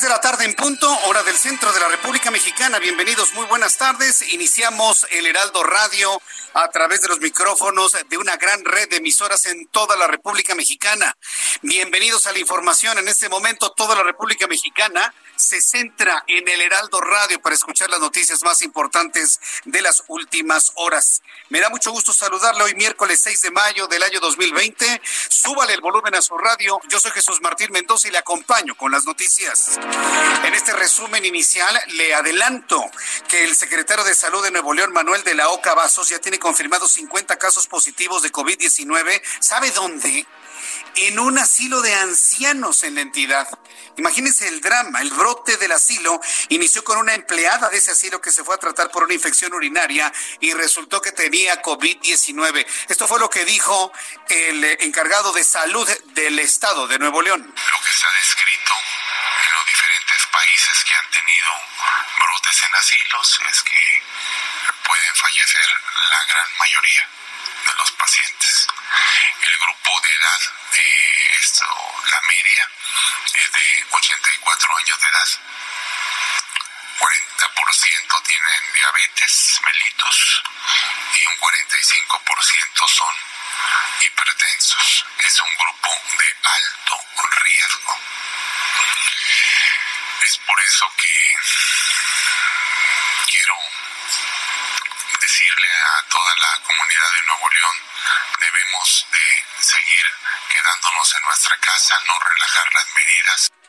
Las seis de la tarde en punto, hora del centro de la República Mexicana. Bienvenidos, muy buenas tardes. Iniciamos el Heraldo Radio a través de los micrófonos de una gran red de emisoras en toda la República Mexicana. Bienvenidos a la información. En este momento, toda la República Mexicana se centra en el Heraldo Radio para escuchar las noticias más importantes de las últimas horas. Me da mucho gusto saludarle hoy miércoles 6 de mayo del año 2020. Súbale el volumen a su radio. Yo soy Jesús Martín Mendoza y le acompaño con las noticias. En este resumen inicial le adelanto que el secretario de Salud de Nuevo León, Manuel de la Oca Vasos, ya tiene confirmados 50 casos positivos de COVID-19. ¿Sabe dónde? En un asilo de ancianos en la entidad. Imagínense el drama, el brote del asilo inició con una empleada de ese asilo que se fue a tratar por una infección urinaria y resultó que tenía COVID-19. Esto fue lo que dijo el encargado de salud del estado de Nuevo León. Lo que se ha descrito en los diferentes países que han tenido brotes en asilos es que pueden fallecer la gran mayoría de los pacientes. El grupo de edad de esto, la media, es de 84 años de edad. 40% tienen diabetes mellitus y un 45% son hipertensos. Es un grupo de alto riesgo. Es por eso que quiero a toda la comunidad de Nuevo León, debemos de seguir quedándonos en nuestra casa, no relajar las medidas.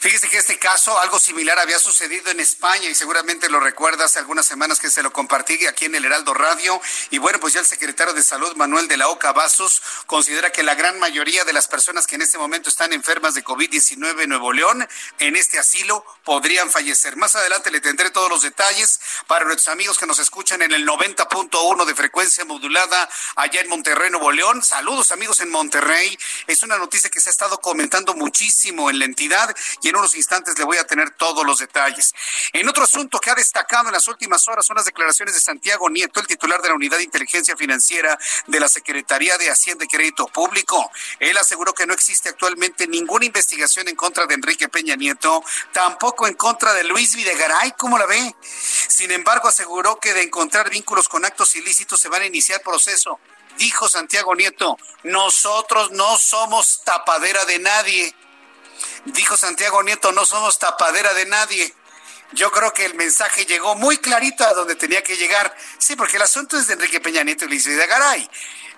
Fíjese que este caso, algo similar había sucedido en España y seguramente lo recuerda hace algunas semanas que se lo compartí aquí en el Heraldo Radio. Y bueno, pues ya el secretario de Salud, Manuel de la Oca Vasos, considera que la gran mayoría de las personas que en este momento están enfermas de COVID-19 en Nuevo León, en este asilo, podrían fallecer. Más adelante le tendré todos los detalles para nuestros amigos que nos escuchan en el 90.1 de frecuencia modulada allá en Monterrey, Nuevo León. Saludos amigos en Monterrey. Es una noticia que se ha estado comentando muchísimo en la entidad y en unos instantes le voy a tener todos los detalles. En otro asunto que ha destacado en las últimas horas son las declaraciones de Santiago Nieto, el titular de la Unidad de Inteligencia Financiera de la Secretaría de Hacienda y Crédito Público. Él aseguró que no existe actualmente ninguna investigación en contra de Enrique Peña Nieto, tampoco en contra de Luis Videgaray, ¿cómo la ve? Sin embargo, aseguró que de encontrar vínculos con actos ilícitos se van a iniciar proceso. Dijo Santiago Nieto, nosotros no somos tapadera de nadie. Dijo Santiago Nieto, no somos tapadera de nadie. Yo creo que el mensaje llegó muy clarito a donde tenía que llegar. Sí, porque el asunto es de Enrique Peña Nieto y Luis Videgaray.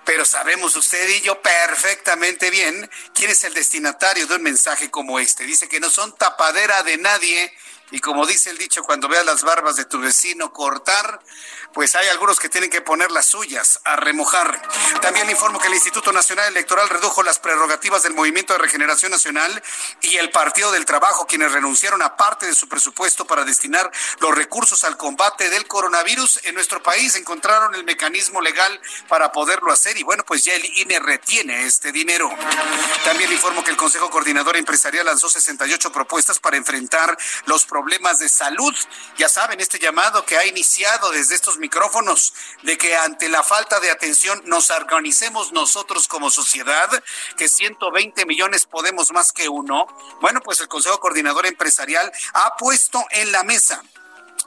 Pero sabemos usted y yo perfectamente bien quién es el destinatario de un mensaje como este. Dice que no son tapadera de nadie. Y como dice el dicho, cuando veas las barbas de tu vecino cortar, pues hay algunos que tienen que poner las suyas a remojar. También le informo que el Instituto Nacional Electoral redujo las prerrogativas del Movimiento de Regeneración Nacional y el Partido del Trabajo, quienes renunciaron a parte de su presupuesto para destinar los recursos al combate del coronavirus en nuestro país. Encontraron el mecanismo legal para poderlo hacer y bueno, pues ya el INE retiene este dinero. También le informo que el Consejo Coordinador Empresarial lanzó 68 propuestas para enfrentar los problemas problemas de salud. Ya saben, este llamado que ha iniciado desde estos micrófonos de que ante la falta de atención nos organicemos nosotros como sociedad, que 120 millones podemos más que uno. Bueno, pues el Consejo Coordinador Empresarial ha puesto en la mesa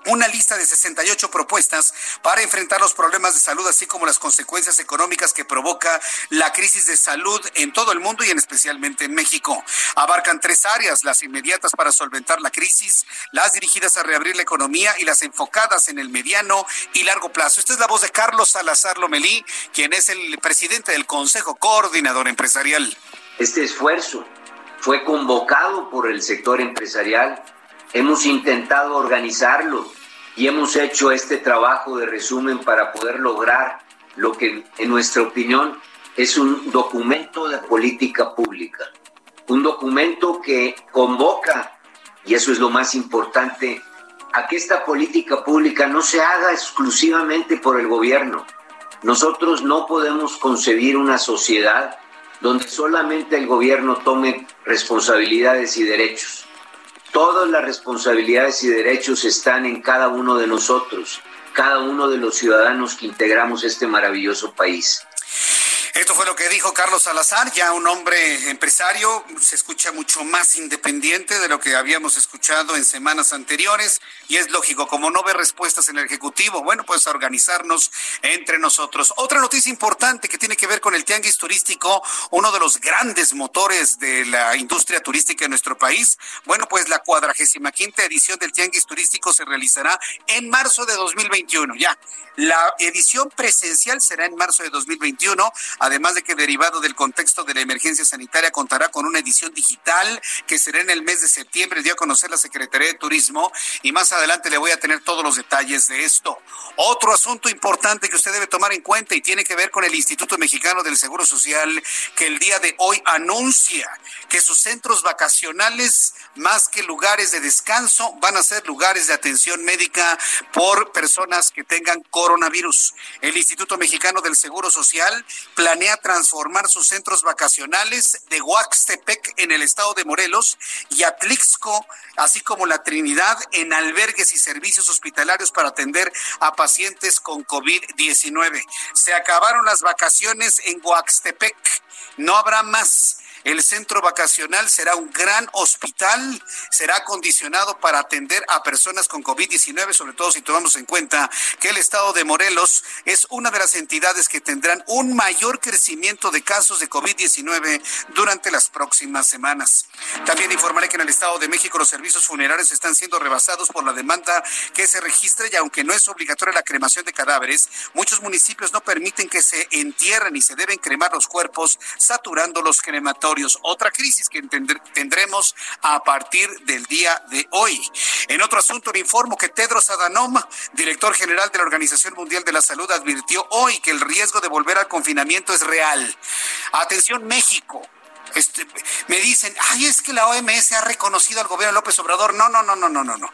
una lista de 68 propuestas para enfrentar los problemas de salud, así como las consecuencias económicas que provoca la crisis de salud en todo el mundo y en especialmente en México. Abarcan tres áreas, las inmediatas para solventar la crisis, las dirigidas a reabrir la economía y las enfocadas en el mediano y largo plazo. Esta es la voz de Carlos Salazar Lomelí, quien es el presidente del Consejo Coordinador Empresarial. Este esfuerzo fue convocado por el sector empresarial Hemos intentado organizarlo y hemos hecho este trabajo de resumen para poder lograr lo que en nuestra opinión es un documento de política pública, un documento que convoca, y eso es lo más importante, a que esta política pública no se haga exclusivamente por el gobierno. Nosotros no podemos concebir una sociedad donde solamente el gobierno tome responsabilidades y derechos. Todas las responsabilidades y derechos están en cada uno de nosotros, cada uno de los ciudadanos que integramos este maravilloso país. Esto fue lo que dijo Carlos Salazar, ya un hombre empresario, se escucha mucho más independiente de lo que habíamos escuchado en semanas anteriores y es lógico, como no ve respuestas en el Ejecutivo, bueno, pues organizarnos entre nosotros. Otra noticia importante que tiene que ver con el tianguis turístico, uno de los grandes motores de la industria turística en nuestro país. Bueno, pues la cuadragésima quinta edición del tianguis turístico se realizará en marzo de 2021. Ya, la edición presencial será en marzo de 2021 además de que derivado del contexto de la emergencia sanitaria contará con una edición digital que será en el mes de septiembre, dio a conocer la Secretaría de Turismo y más adelante le voy a tener todos los detalles de esto. Otro asunto importante que usted debe tomar en cuenta y tiene que ver con el Instituto Mexicano del Seguro Social que el día de hoy anuncia que sus centros vacacionales más que lugares de descanso van a ser lugares de atención médica por personas que tengan coronavirus. El Instituto Mexicano del Seguro Social planea transformar sus centros vacacionales de Huaxtepec en el estado de Morelos y Atlixco, así como la Trinidad, en albergues y servicios hospitalarios para atender a pacientes con COVID-19. Se acabaron las vacaciones en Huaxtepec. No habrá más. El centro vacacional será un gran hospital, será acondicionado para atender a personas con COVID-19, sobre todo si tomamos en cuenta que el estado de Morelos es una de las entidades que tendrán un mayor crecimiento de casos de COVID-19 durante las próximas semanas. También informaré que en el estado de México los servicios funerarios están siendo rebasados por la demanda que se registra y aunque no es obligatoria la cremación de cadáveres, muchos municipios no permiten que se entierren y se deben cremar los cuerpos saturando los crematorios otra crisis que tendremos a partir del día de hoy. En otro asunto, le informo que Tedros Adhanom, director general de la Organización Mundial de la Salud, advirtió hoy que el riesgo de volver al confinamiento es real. Atención, México. Este, me dicen, ay, es que la OMS ha reconocido al gobierno López Obrador. No, no, no, no, no, no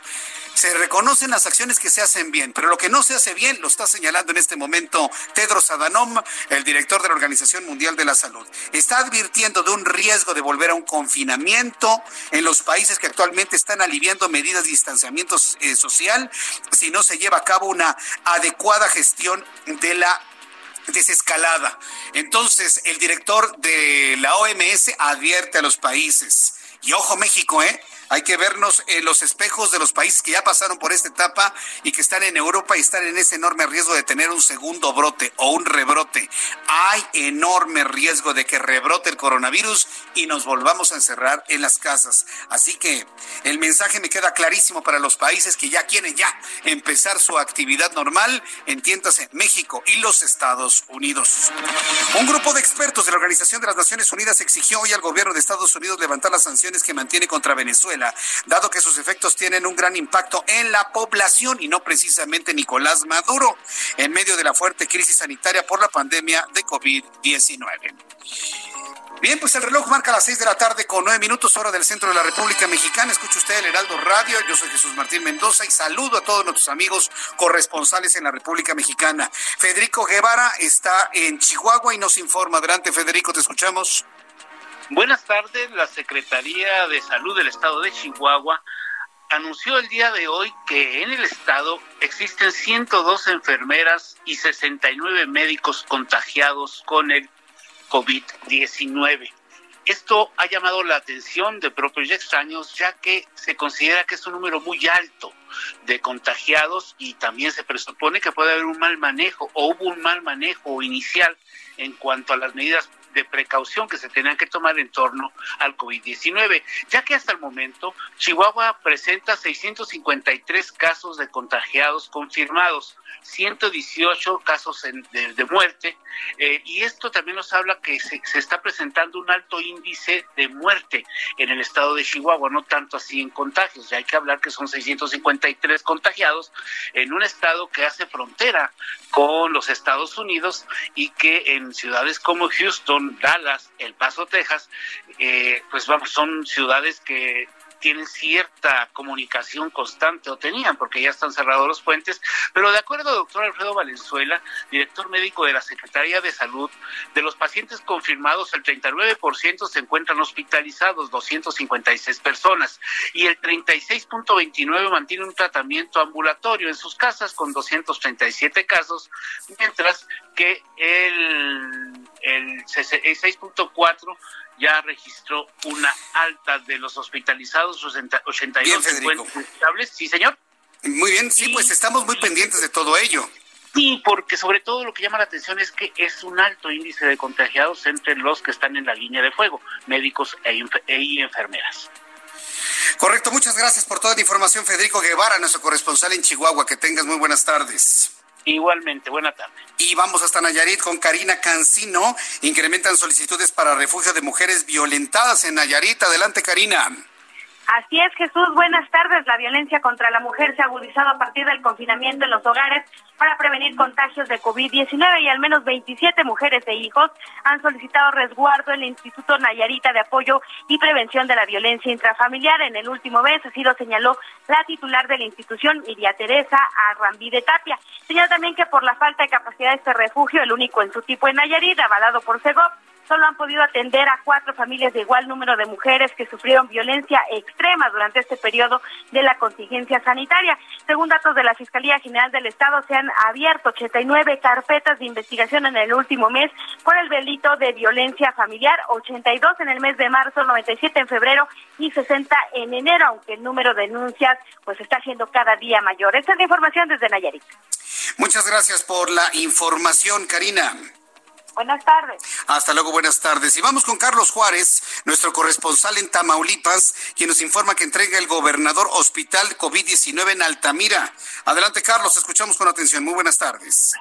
se reconocen las acciones que se hacen bien, pero lo que no se hace bien lo está señalando en este momento Tedros Adhanom, el director de la Organización Mundial de la Salud. Está advirtiendo de un riesgo de volver a un confinamiento en los países que actualmente están aliviando medidas de distanciamiento eh, social si no se lleva a cabo una adecuada gestión de la desescalada. Entonces, el director de la OMS advierte a los países, y ojo México, ¿eh? Hay que vernos en los espejos de los países que ya pasaron por esta etapa y que están en Europa y están en ese enorme riesgo de tener un segundo brote o un rebrote. Hay enorme riesgo de que rebrote el coronavirus y nos volvamos a encerrar en las casas. Así que el mensaje me queda clarísimo para los países que ya quieren ya empezar su actividad normal, entiéndase México y los Estados Unidos. Un grupo de expertos de la Organización de las Naciones Unidas exigió hoy al gobierno de Estados Unidos levantar las sanciones que mantiene contra Venezuela dado que sus efectos tienen un gran impacto en la población y no precisamente Nicolás Maduro, en medio de la fuerte crisis sanitaria por la pandemia de COVID-19. Bien, pues el reloj marca las seis de la tarde con nueve minutos hora del centro de la República Mexicana. Escucha usted el Heraldo Radio. Yo soy Jesús Martín Mendoza y saludo a todos nuestros amigos corresponsales en la República Mexicana. Federico Guevara está en Chihuahua y nos informa. Adelante, Federico, te escuchamos. Buenas tardes. La Secretaría de Salud del Estado de Chihuahua anunció el día de hoy que en el estado existen 102 enfermeras y 69 médicos contagiados con el COVID-19. Esto ha llamado la atención de propios y extraños, ya que se considera que es un número muy alto de contagiados y también se presupone que puede haber un mal manejo o hubo un mal manejo inicial en cuanto a las medidas de precaución que se tenían que tomar en torno al COVID-19, ya que hasta el momento Chihuahua presenta 653 casos de contagiados confirmados, 118 casos de, muerte, eh, y esto también nos habla que se, se, está presentando un alto índice de muerte en el estado de Chihuahua, no tanto así en contagios, ya hay que hablar que son 653 contagiados en un estado que hace frontera con los Estados Unidos y que en ciudades como Houston, Dallas, El Paso, Texas, eh, pues vamos, son ciudades que tienen cierta comunicación constante o tenían porque ya están cerrados los puentes, pero de acuerdo al doctor Alfredo Valenzuela, director médico de la Secretaría de Salud, de los pacientes confirmados el 39% se encuentran hospitalizados, 256 personas, y el 36.29 mantiene un tratamiento ambulatorio en sus casas con 237 casos, mientras que el, el 6.4 ya registró una alta de los hospitalizados, 82 estables. Sí, señor. Muy bien, sí, pues estamos muy pendientes de todo ello. Sí, porque sobre todo lo que llama la atención es que es un alto índice de contagiados entre los que están en la línea de fuego, médicos e, e enfermeras. Correcto, muchas gracias por toda la información, Federico Guevara, nuestro corresponsal en Chihuahua. Que tengas muy buenas tardes. Igualmente, buena tarde. Y vamos hasta Nayarit con Karina Cancino. Incrementan solicitudes para refugio de mujeres violentadas en Nayarit. Adelante, Karina. Así es, Jesús. Buenas tardes. La violencia contra la mujer se ha agudizado a partir del confinamiento en los hogares para prevenir contagios de COVID-19 y al menos 27 mujeres e hijos han solicitado resguardo en el Instituto Nayarita de Apoyo y Prevención de la Violencia Intrafamiliar. En el último mes, así lo señaló la titular de la institución, Iria Teresa Arrambide Tapia. Señala también que por la falta de capacidad de este refugio, el único en su tipo en Nayarit, avalado por CEGOP, solo han podido atender a cuatro familias de igual número de mujeres que sufrieron violencia extrema durante este periodo de la contingencia sanitaria. Según datos de la Fiscalía General del Estado, se han abierto 89 carpetas de investigación en el último mes por el delito de violencia familiar, 82 en el mes de marzo, 97 en febrero y 60 en enero, aunque el número de denuncias pues está siendo cada día mayor. Esta es la información desde Nayarit. Muchas gracias por la información, Karina. Buenas tardes. Hasta luego, buenas tardes. Y vamos con Carlos Juárez, nuestro corresponsal en Tamaulipas, quien nos informa que entrega el gobernador Hospital COVID-19 en Altamira. Adelante, Carlos, escuchamos con atención. Muy buenas tardes.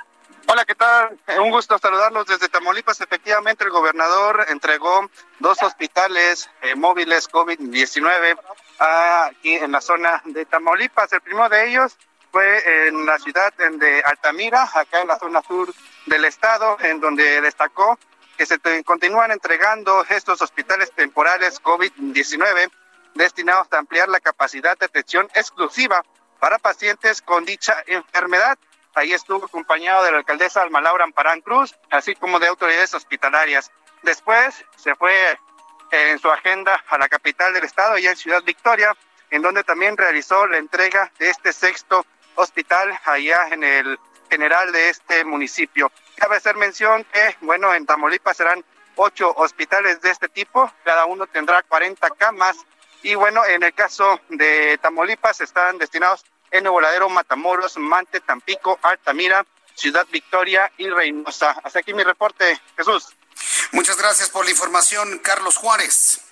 Hola, ¿qué tal? Un gusto saludarlos desde Tamaulipas. Efectivamente, el gobernador entregó dos hospitales eh, móviles COVID-19 aquí en la zona de Tamaulipas. El primero de ellos fue en la ciudad de Altamira, acá en la zona sur del estado, en donde destacó que se continúan entregando estos hospitales temporales COVID-19 destinados a ampliar la capacidad de atención exclusiva para pacientes con dicha enfermedad. Ahí estuvo acompañado de la alcaldesa Alma Laura Amparán Cruz, así como de autoridades hospitalarias. Después se fue en su agenda a la capital del estado, ya en Ciudad Victoria, en donde también realizó la entrega de este sexto hospital allá en el general de este municipio. Cabe hacer mención que, bueno, en Tamaulipas serán ocho hospitales de este tipo, cada uno tendrá 40 camas y bueno, en el caso de Tamaulipas están destinados en Nuevo Ladero, Matamoros, Mante, Tampico, Altamira, Ciudad Victoria y Reynosa. Hasta aquí mi reporte, Jesús. Muchas gracias por la información, Carlos Juárez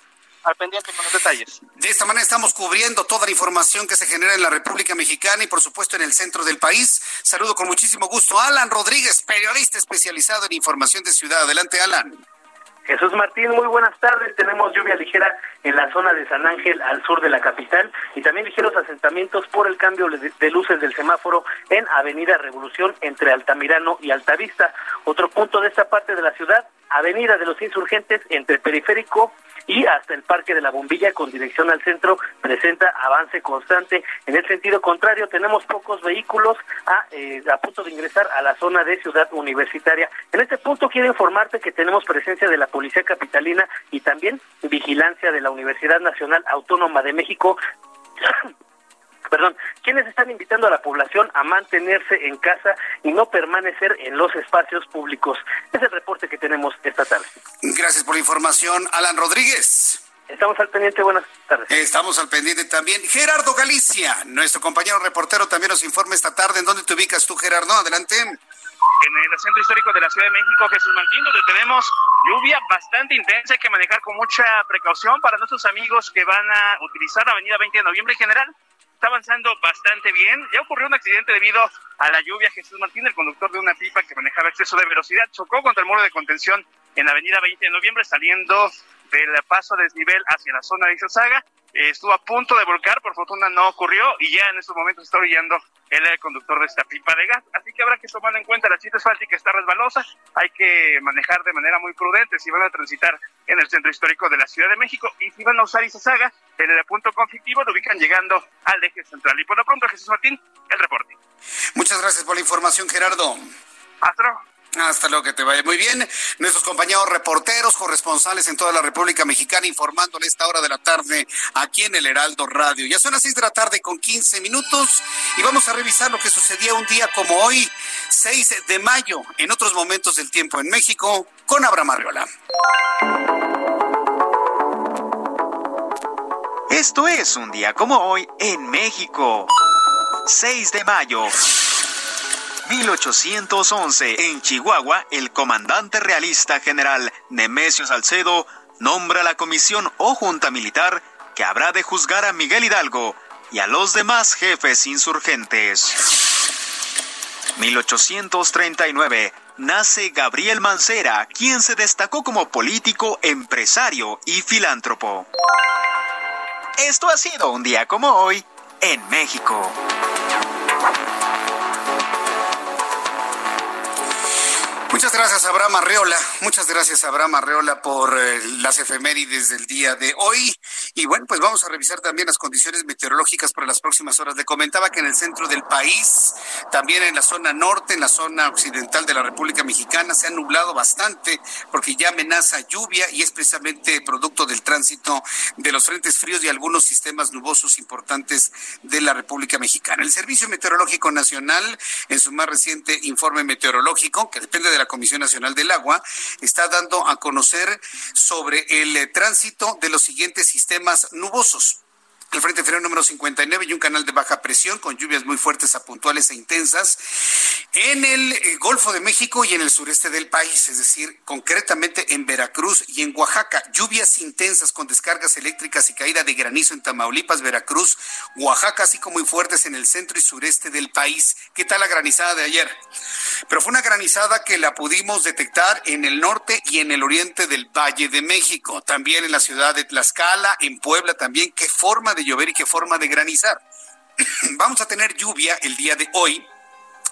al pendiente con los detalles. De esta manera estamos cubriendo toda la información que se genera en la República Mexicana y por supuesto en el centro del país. Saludo con muchísimo gusto a Alan Rodríguez, periodista especializado en información de ciudad. Adelante, Alan. Jesús Martín, muy buenas tardes. Tenemos lluvia ligera en la zona de San Ángel al sur de la capital y también ligeros asentamientos por el cambio de luces del semáforo en Avenida Revolución entre Altamirano y Altavista. Otro punto de esta parte de la ciudad, Avenida de los Insurgentes entre Periférico y hasta el Parque de la Bombilla con dirección al centro presenta avance constante. En el sentido contrario, tenemos pocos vehículos a, eh, a punto de ingresar a la zona de Ciudad Universitaria. En este punto quiero informarte que tenemos presencia de la Policía Capitalina y también vigilancia de la Universidad Nacional Autónoma de México perdón, quienes están invitando a la población a mantenerse en casa y no permanecer en los espacios públicos. Es el reporte que tenemos esta tarde. Gracias por la información, Alan Rodríguez. Estamos al pendiente, buenas tardes. Estamos al pendiente también. Gerardo Galicia, nuestro compañero reportero, también nos informa esta tarde. ¿En dónde te ubicas tú, Gerardo? Adelante. En el centro histórico de la Ciudad de México, Jesús Martín, donde tenemos lluvia bastante intensa, hay que manejar con mucha precaución para nuestros amigos que van a utilizar la avenida 20 de noviembre en general está avanzando bastante bien. Ya ocurrió un accidente debido a la lluvia. Jesús Martín, el conductor de una pipa que manejaba exceso de velocidad, chocó contra el muro de contención en la avenida 20 de noviembre, saliendo del paso a desnivel hacia la zona de Izazaga. estuvo a punto de volcar, por fortuna no ocurrió y ya en estos momentos está brillando el conductor de esta pipa de gas. Así que habrá que tomar en cuenta la chita asfáltica está resbalosa. Hay que manejar de manera muy prudente si van a transitar en el centro histórico de la Ciudad de México y si van a usar Izazaga en el punto conflictivo lo ubican llegando al eje central. Y por lo pronto, Jesús Martín, el reporte. Muchas gracias por la información, Gerardo. Hasta hasta luego, que te vaya muy bien. Nuestros compañeros reporteros, corresponsales en toda la República Mexicana, informándole esta hora de la tarde aquí en el Heraldo Radio. Ya son las seis de la tarde con 15 minutos y vamos a revisar lo que sucedía un día como hoy, 6 de mayo, en otros momentos del tiempo en México, con Abraham Arriola. Esto es un día como hoy en México. 6 de mayo. 1811, en Chihuahua, el comandante realista general Nemesio Salcedo nombra la comisión o junta militar que habrá de juzgar a Miguel Hidalgo y a los demás jefes insurgentes. 1839, nace Gabriel Mancera, quien se destacó como político, empresario y filántropo. Esto ha sido un día como hoy en México. Muchas gracias, Abraham Arreola. Muchas gracias, Abraham Arreola, por eh, las efemérides del día de hoy. Y bueno, pues vamos a revisar también las condiciones meteorológicas para las próximas horas. Le comentaba que en el centro del país, también en la zona norte, en la zona occidental de la República Mexicana, se ha nublado bastante porque ya amenaza lluvia y es precisamente producto del tránsito de los frentes fríos y algunos sistemas nubosos importantes de la República Mexicana. El Servicio Meteorológico Nacional, en su más reciente informe meteorológico, que depende de la Comisión Nacional del Agua, está dando a conocer sobre el eh, tránsito de los siguientes sistemas nubosos el Frente Frío número 59 y un canal de baja presión con lluvias muy fuertes a puntuales e intensas en el eh, Golfo de México y en el sureste del país, es decir, concretamente en Veracruz y en Oaxaca. Lluvias intensas con descargas eléctricas y caída de granizo en Tamaulipas, Veracruz, Oaxaca, así como muy fuertes en el centro y sureste del país. ¿Qué tal la granizada de ayer? Pero fue una granizada que la pudimos detectar en el norte y en el oriente del Valle de México, también en la ciudad de Tlaxcala, en Puebla también. ¿Qué forma de llover y qué forma de granizar. Vamos a tener lluvia el día de hoy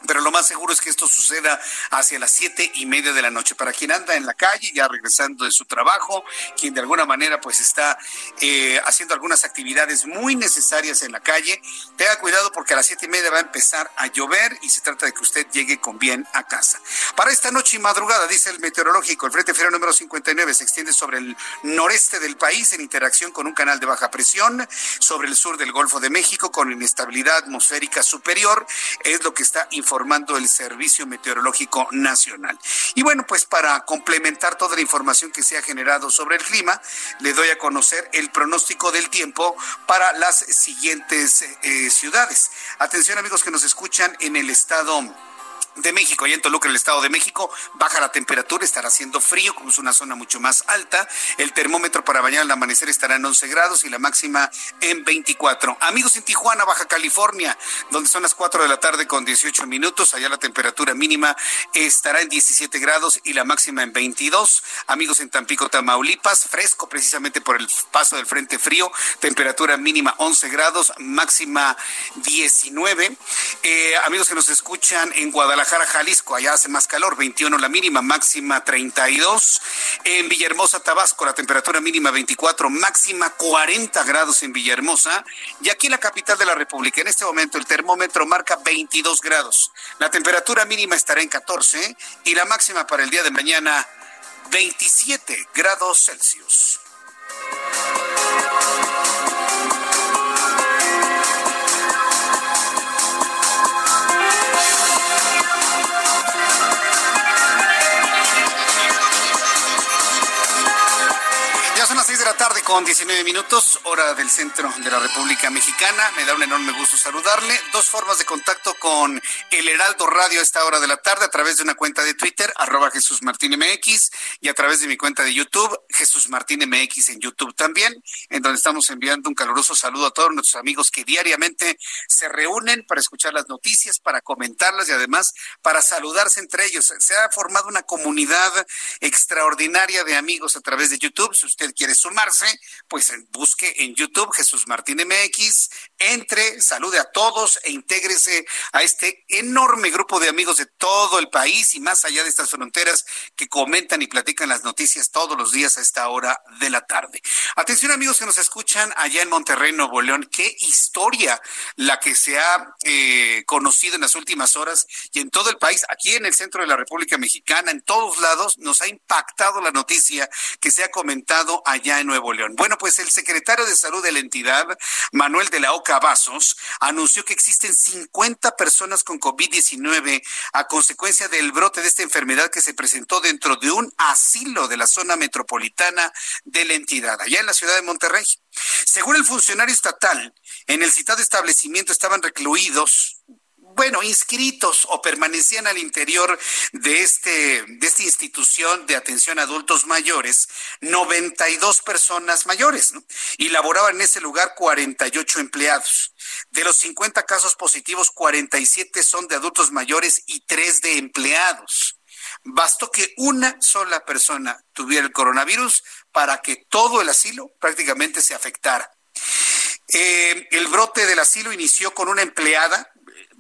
pero lo más seguro es que esto suceda hacia las siete y media de la noche. Para quien anda en la calle, ya regresando de su trabajo, quien de alguna manera pues está eh, haciendo algunas actividades muy necesarias en la calle, tenga cuidado porque a las siete y media va a empezar a llover y se trata de que usted llegue con bien a casa. Para esta noche y madrugada, dice el meteorológico, el Frente Frío número 59 se extiende sobre el noreste del país en interacción con un canal de baja presión, sobre el sur del Golfo de México con inestabilidad atmosférica superior, es lo que está informando informando el Servicio Meteorológico Nacional. Y bueno, pues para complementar toda la información que se ha generado sobre el clima, le doy a conocer el pronóstico del tiempo para las siguientes eh, ciudades. Atención amigos que nos escuchan en el estado de México, y en Toluca, el Estado de México, baja la temperatura, estará haciendo frío, como es una zona mucho más alta. El termómetro para mañana al amanecer estará en 11 grados y la máxima en 24. Amigos en Tijuana, Baja California, donde son las 4 de la tarde con 18 minutos, allá la temperatura mínima estará en 17 grados y la máxima en 22. Amigos en Tampico, Tamaulipas, fresco precisamente por el paso del frente frío, temperatura mínima 11 grados, máxima 19. Eh, amigos que nos escuchan en Guadalajara, Guadalajara, Jalisco, allá hace más calor, 21 la mínima, máxima 32. En Villahermosa, Tabasco, la temperatura mínima 24, máxima 40 grados en Villahermosa. Y aquí en la capital de la República, en este momento el termómetro marca 22 grados. La temperatura mínima estará en 14 y la máxima para el día de mañana 27 grados Celsius. Con 19 minutos, hora del centro de la República Mexicana. Me da un enorme gusto saludarle. Dos formas de contacto con el Heraldo Radio a esta hora de la tarde, a través de una cuenta de Twitter, arroba Jesús Martín MX, y a través de mi cuenta de YouTube, Jesús Martín MX en YouTube también, en donde estamos enviando un caluroso saludo a todos nuestros amigos que diariamente se reúnen para escuchar las noticias, para comentarlas y además para saludarse entre ellos. Se ha formado una comunidad extraordinaria de amigos a través de YouTube. Si usted quiere sumarse, pues busque en YouTube Jesús Martín MX, entre, salude a todos e intégrese a este enorme grupo de amigos de todo el país y más allá de estas fronteras que comentan y platican las noticias todos los días a esta hora de la tarde. Atención amigos que nos escuchan allá en Monterrey, Nuevo León, qué historia la que se ha eh, conocido en las últimas horas y en todo el país, aquí en el centro de la República Mexicana, en todos lados, nos ha impactado la noticia que se ha comentado allá en Nuevo León. Bueno, pues el secretario de Salud de la entidad, Manuel de la Oca Vasos, anunció que existen 50 personas con COVID-19 a consecuencia del brote de esta enfermedad que se presentó dentro de un asilo de la zona metropolitana de la entidad, allá en la ciudad de Monterrey. Según el funcionario estatal, en el citado establecimiento estaban recluidos bueno, inscritos o permanecían al interior de este de esta institución de atención a adultos mayores 92 personas mayores, ¿no? Y laboraban en ese lugar 48 empleados. De los 50 casos positivos, 47 son de adultos mayores y 3 de empleados. Bastó que una sola persona tuviera el coronavirus para que todo el asilo prácticamente se afectara. Eh, el brote del asilo inició con una empleada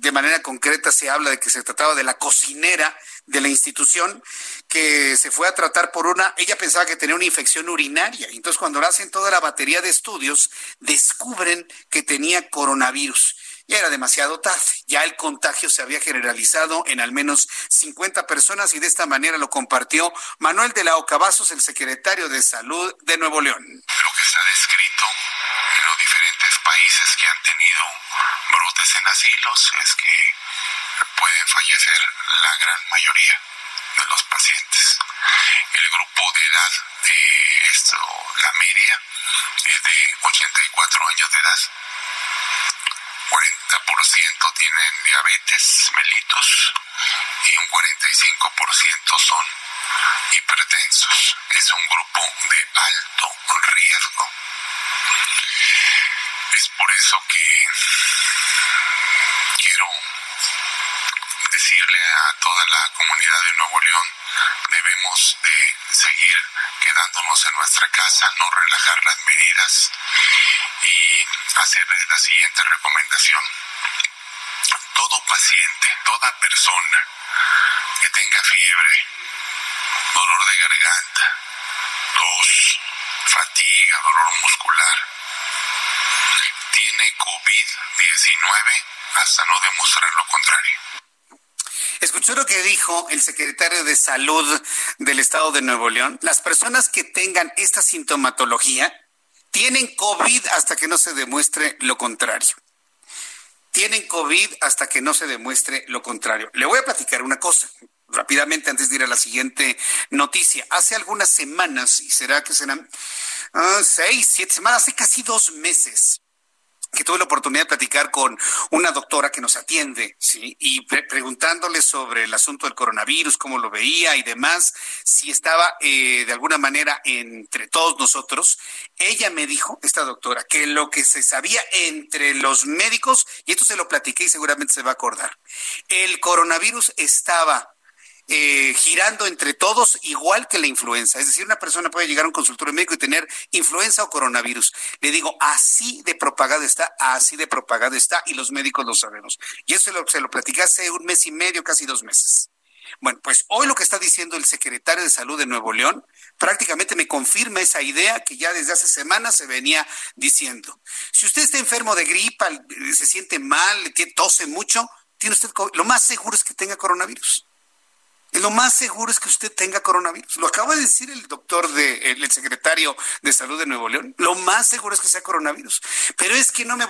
de manera concreta se habla de que se trataba de la cocinera de la institución que se fue a tratar por una, ella pensaba que tenía una infección urinaria. Entonces cuando le hacen toda la batería de estudios, descubren que tenía coronavirus. Ya era demasiado tarde, ya el contagio se había generalizado en al menos 50 personas y de esta manera lo compartió Manuel de la Ocavazos, el secretario de Salud de Nuevo León. Lo que está descrito en los diferentes países que han tenido brotes en asilos es que pueden fallecer la gran mayoría de los pacientes. El grupo de edad de esto, la media, es de 84 años de edad. 40% tienen diabetes mellitus y un 45% son hipertensos. Es un grupo de alto riesgo. Es por eso que quiero decirle a toda la comunidad de Nuevo León, debemos de seguir quedándonos en nuestra casa, no relajar las medidas y hacer la siguiente recomendación. Todo paciente, toda persona que tenga fiebre, dolor de garganta, tos, fatiga, dolor muscular, tiene COVID-19 hasta no demostrar lo contrario. ¿Escuchó lo que dijo el secretario de Salud del Estado de Nuevo León? Las personas que tengan esta sintomatología tienen COVID hasta que no se demuestre lo contrario. Tienen COVID hasta que no se demuestre lo contrario. Le voy a platicar una cosa rápidamente antes de ir a la siguiente noticia. Hace algunas semanas, y será que serán ah, seis, siete semanas, hace casi dos meses, que tuve la oportunidad de platicar con una doctora que nos atiende. Y preguntándole sobre el asunto del coronavirus, cómo lo veía y demás, si estaba eh, de alguna manera entre todos nosotros. Ella me dijo, esta doctora, que lo que se sabía entre los médicos, y esto se lo platiqué y seguramente se va a acordar, el coronavirus estaba eh, girando entre todos igual que la influenza. Es decir, una persona puede llegar a un consultorio médico y tener influenza o coronavirus. Le digo, así de propagado está, así de propagado está y los médicos lo sabemos. Y eso se lo, se lo platicé hace un mes y medio, casi dos meses. Bueno, pues hoy lo que está diciendo el secretario de Salud de Nuevo León prácticamente me confirma esa idea que ya desde hace semanas se venía diciendo. Si usted está enfermo de gripa, se siente mal, tose mucho, tiene usted lo más seguro es que tenga coronavirus lo más seguro es que usted tenga coronavirus. Lo acaba de decir el doctor, de, el, secretario de Salud de Nuevo León. Lo más seguro es que sea coronavirus. Pero es que no me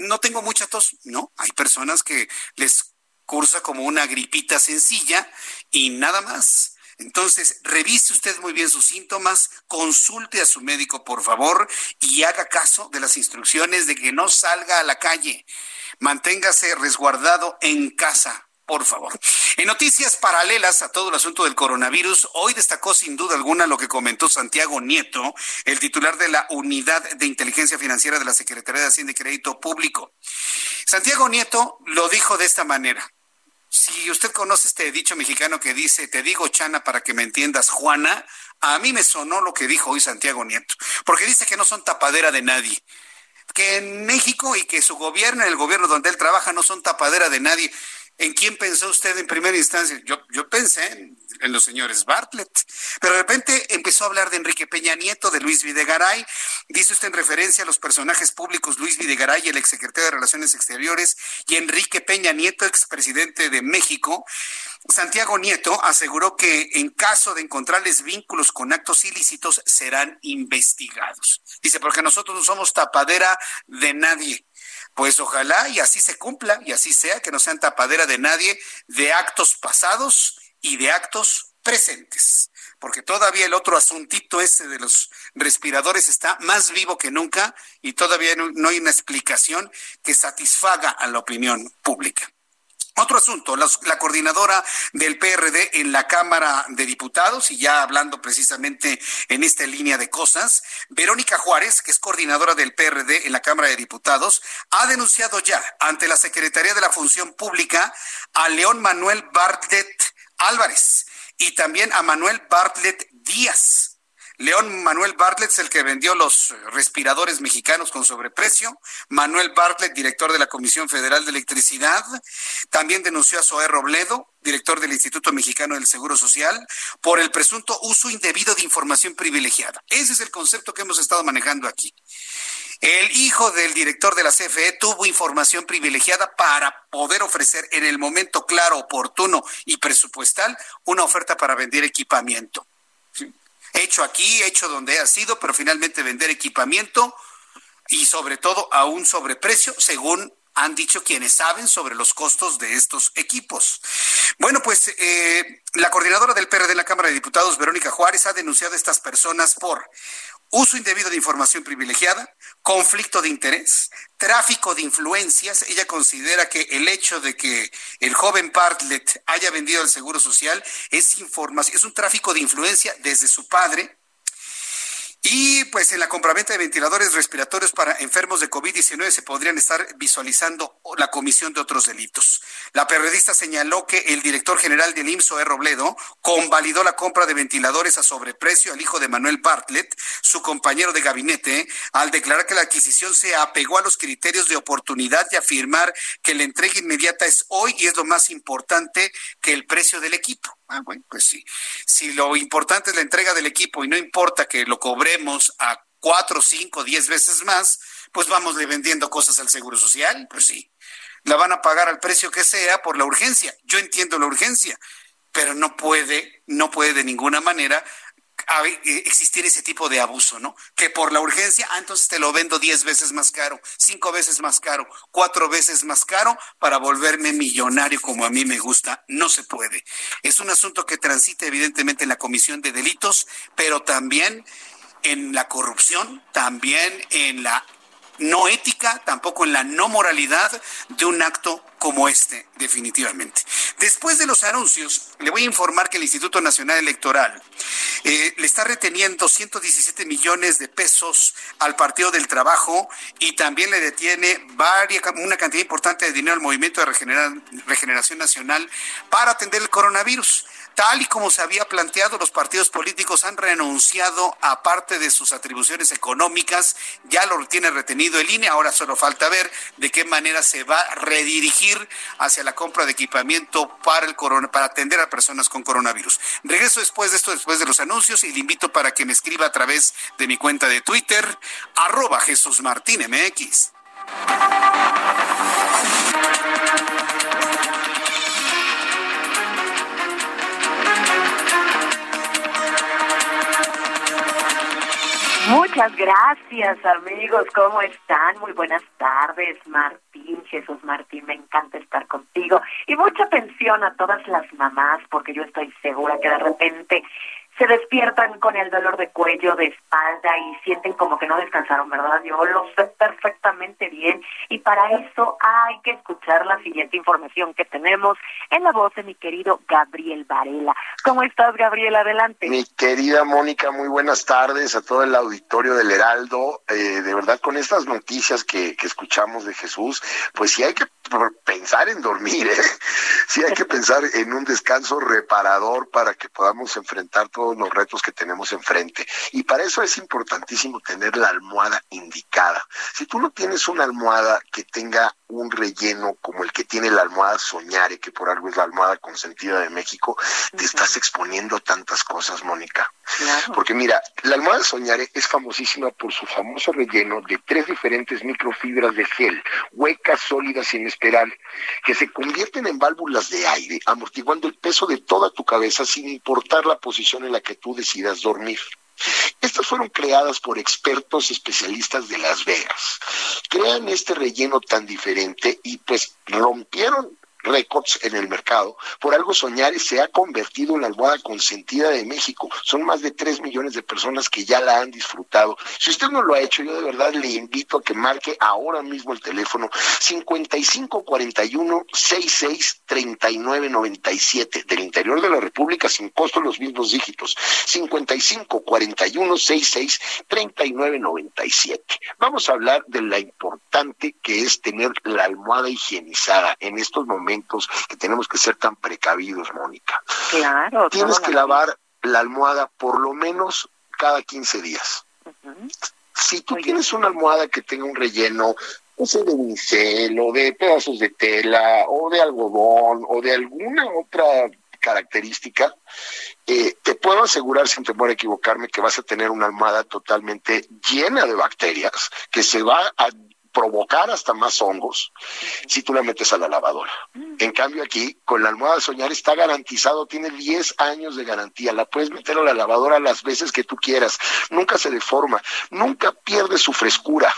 no tengo mucha tos. No, hay personas que les cursa como una gripita sencilla y nada más. Entonces, revise usted muy bien sus síntomas, consulte a su médico, por favor, y haga caso de las instrucciones de que no salga a la calle. Manténgase resguardado en casa por favor. En noticias paralelas a todo el asunto del coronavirus, hoy destacó sin duda alguna lo que comentó Santiago Nieto, el titular de la Unidad de Inteligencia Financiera de la Secretaría de Hacienda y Crédito Público. Santiago Nieto lo dijo de esta manera. Si usted conoce este dicho mexicano que dice, te digo Chana para que me entiendas Juana, a mí me sonó lo que dijo hoy Santiago Nieto, porque dice que no son tapadera de nadie que en México y que su gobierno, el gobierno donde él trabaja, no son tapadera de nadie. ¿En quién pensó usted en primera instancia? Yo, pensé en, en, los señores Bartlett, pero de repente empezó a hablar de Enrique Peña Nieto, de Luis Videgaray. Dice usted en referencia a los personajes públicos Luis Videgaray, el exsecretario de Relaciones Exteriores, y Enrique Peña Nieto, expresidente de México. Santiago Nieto aseguró que en caso de encontrarles vínculos con actos ilícitos serán investigados. Dice, porque nosotros no somos tapadera de nadie. Pues ojalá y así se cumpla y así sea, que no sean tapadera de nadie de actos pasados y de actos presentes. Porque todavía el otro asuntito ese de los respiradores está más vivo que nunca y todavía no, hay una explicación que satisfaga a la opinión pública. Otro asunto, la, coordinadora del PRD en la Cámara de Diputados, y ya hablando precisamente en esta línea de cosas, Verónica Juárez, que es coordinadora del PRD en la Cámara de Diputados, ha denunciado ya ante la Secretaría de la Función Pública a León Manuel Bartlett Álvarez y también a Manuel Bartlett Díaz León Manuel Bartlett es el que vendió los respiradores mexicanos con sobreprecio. Manuel Bartlett, director de la Comisión Federal de Electricidad. También denunció a Zoé Robledo, director del Instituto Mexicano del Seguro Social, por el presunto uso indebido de información privilegiada. Ese es el concepto que hemos estado manejando aquí. El hijo del director de la CFE tuvo información privilegiada para poder ofrecer en el momento claro, oportuno y presupuestal una oferta para vender equipamiento hecho aquí, hecho donde ha sido, pero finalmente vender equipamiento y sobre todo a un sobreprecio, según han dicho quienes saben sobre los costos de estos equipos. Bueno, pues eh, la coordinadora del PRD en la Cámara de Diputados, Verónica Juárez, ha denunciado a estas personas por uso indebido de información privilegiada, conflicto de interés, tráfico de influencias. Ella considera que el hecho de que el joven Bartlett haya vendido el Seguro Social es información, es un tráfico de influencia desde su padre y pues en la compraventa de ventiladores respiratorios para enfermos de COVID-19 se podrían estar visualizando la comisión de otros delitos. La periodista señaló que el director general del IMSO, E. Robledo, convalidó la compra de ventiladores a sobreprecio al hijo de Manuel Bartlett, su compañero de gabinete, al declarar que la adquisición se apegó a los criterios de oportunidad y afirmar que la entrega inmediata es hoy y es lo más importante que el precio del equipo. Ah, bueno, pues sí. Si lo importante es la entrega del equipo y no importa que lo cobremos a cuatro, cinco, diez veces más, pues vamos vendiendo cosas al Seguro Social, pues sí. La van a pagar al precio que sea por la urgencia. Yo entiendo la urgencia, pero no puede, no puede de ninguna manera eh, existir ese tipo de abuso, ¿no? Que por la urgencia, ah, entonces te lo vendo diez veces más caro, cinco veces más caro, cuatro veces más caro para volverme millonario como a mí me gusta. No se puede. Es un asunto que transita evidentemente en la comisión de delitos, pero también en la corrupción, también en la no ética, tampoco en la no moralidad de un acto como este, definitivamente. Después de los anuncios, le voy a informar que el Instituto Nacional Electoral eh, le está reteniendo 117 millones de pesos al Partido del Trabajo y también le detiene varias, una cantidad importante de dinero al Movimiento de Regeneración Nacional para atender el coronavirus. Tal y como se había planteado, los partidos políticos han renunciado a parte de sus atribuciones económicas, ya lo tiene retenido el INE, ahora solo falta ver de qué manera se va a redirigir hacia la compra de equipamiento para, el corona, para atender a personas con coronavirus. Regreso después de esto, después de los anuncios, y le invito para que me escriba a través de mi cuenta de Twitter, arroba Jesús Martín MX. Muchas Gracias amigos, ¿cómo están? Muy buenas tardes, Martín, Jesús Martín, me encanta estar contigo. Y mucha atención a todas las mamás, porque yo estoy segura que de repente se despiertan con el dolor de cuello, de espalda y sienten como que no descansaron, ¿verdad? Yo lo sé perfectamente bien y para eso hay que escuchar la siguiente información que tenemos en la voz de mi querido Gabriel Varela. ¿Cómo estás, Gabriel? Adelante. Mi querida Mónica, muy buenas tardes a todo el auditorio del Heraldo. Eh, de verdad, con estas noticias que, que escuchamos de Jesús, pues sí hay que pensar en dormir, ¿eh? Sí hay que pensar en un descanso reparador para que podamos enfrentar todo los retos que tenemos enfrente. Y para eso es importantísimo tener la almohada indicada. Si tú no tienes una almohada que tenga un relleno como el que tiene la almohada Soñare, que por algo es la almohada consentida de México, te estás exponiendo tantas cosas, Mónica. Porque mira, la almohada Soñare es famosísima por su famoso relleno de tres diferentes microfibras de gel, huecas, sólidas y en espiral, que se convierten en válvulas de aire, amortiguando el peso de toda tu cabeza sin importar la posición en la que tú decidas dormir. Estas fueron creadas por expertos especialistas de Las Vegas. Crean este relleno tan diferente y pues rompieron récords en el mercado. Por algo Soñares se ha convertido en la almohada consentida de México. Son más de 3 millones de personas que ya la han disfrutado. Si usted no lo ha hecho, yo de verdad le invito a que marque ahora mismo el teléfono 5541 66 39 97 del interior de la República sin costo los mismos dígitos. 5541 66 39 97. Vamos a hablar de la importante que es tener la almohada higienizada en estos momentos que tenemos que ser tan precavidos, Mónica. Claro. Tienes que lavar la almohada por lo menos cada 15 días. Si tú tienes una almohada que tenga un relleno, no sé, de unicel o de pedazos de tela o de algodón o de alguna otra característica, eh, te puedo asegurar, sin temor a equivocarme, que vas a tener una almohada totalmente llena de bacterias que se va a provocar hasta más hongos si tú la metes a la lavadora. En cambio aquí, con la almohada soñar está garantizado, tiene 10 años de garantía, la puedes meter a la lavadora las veces que tú quieras, nunca se deforma, nunca pierde su frescura.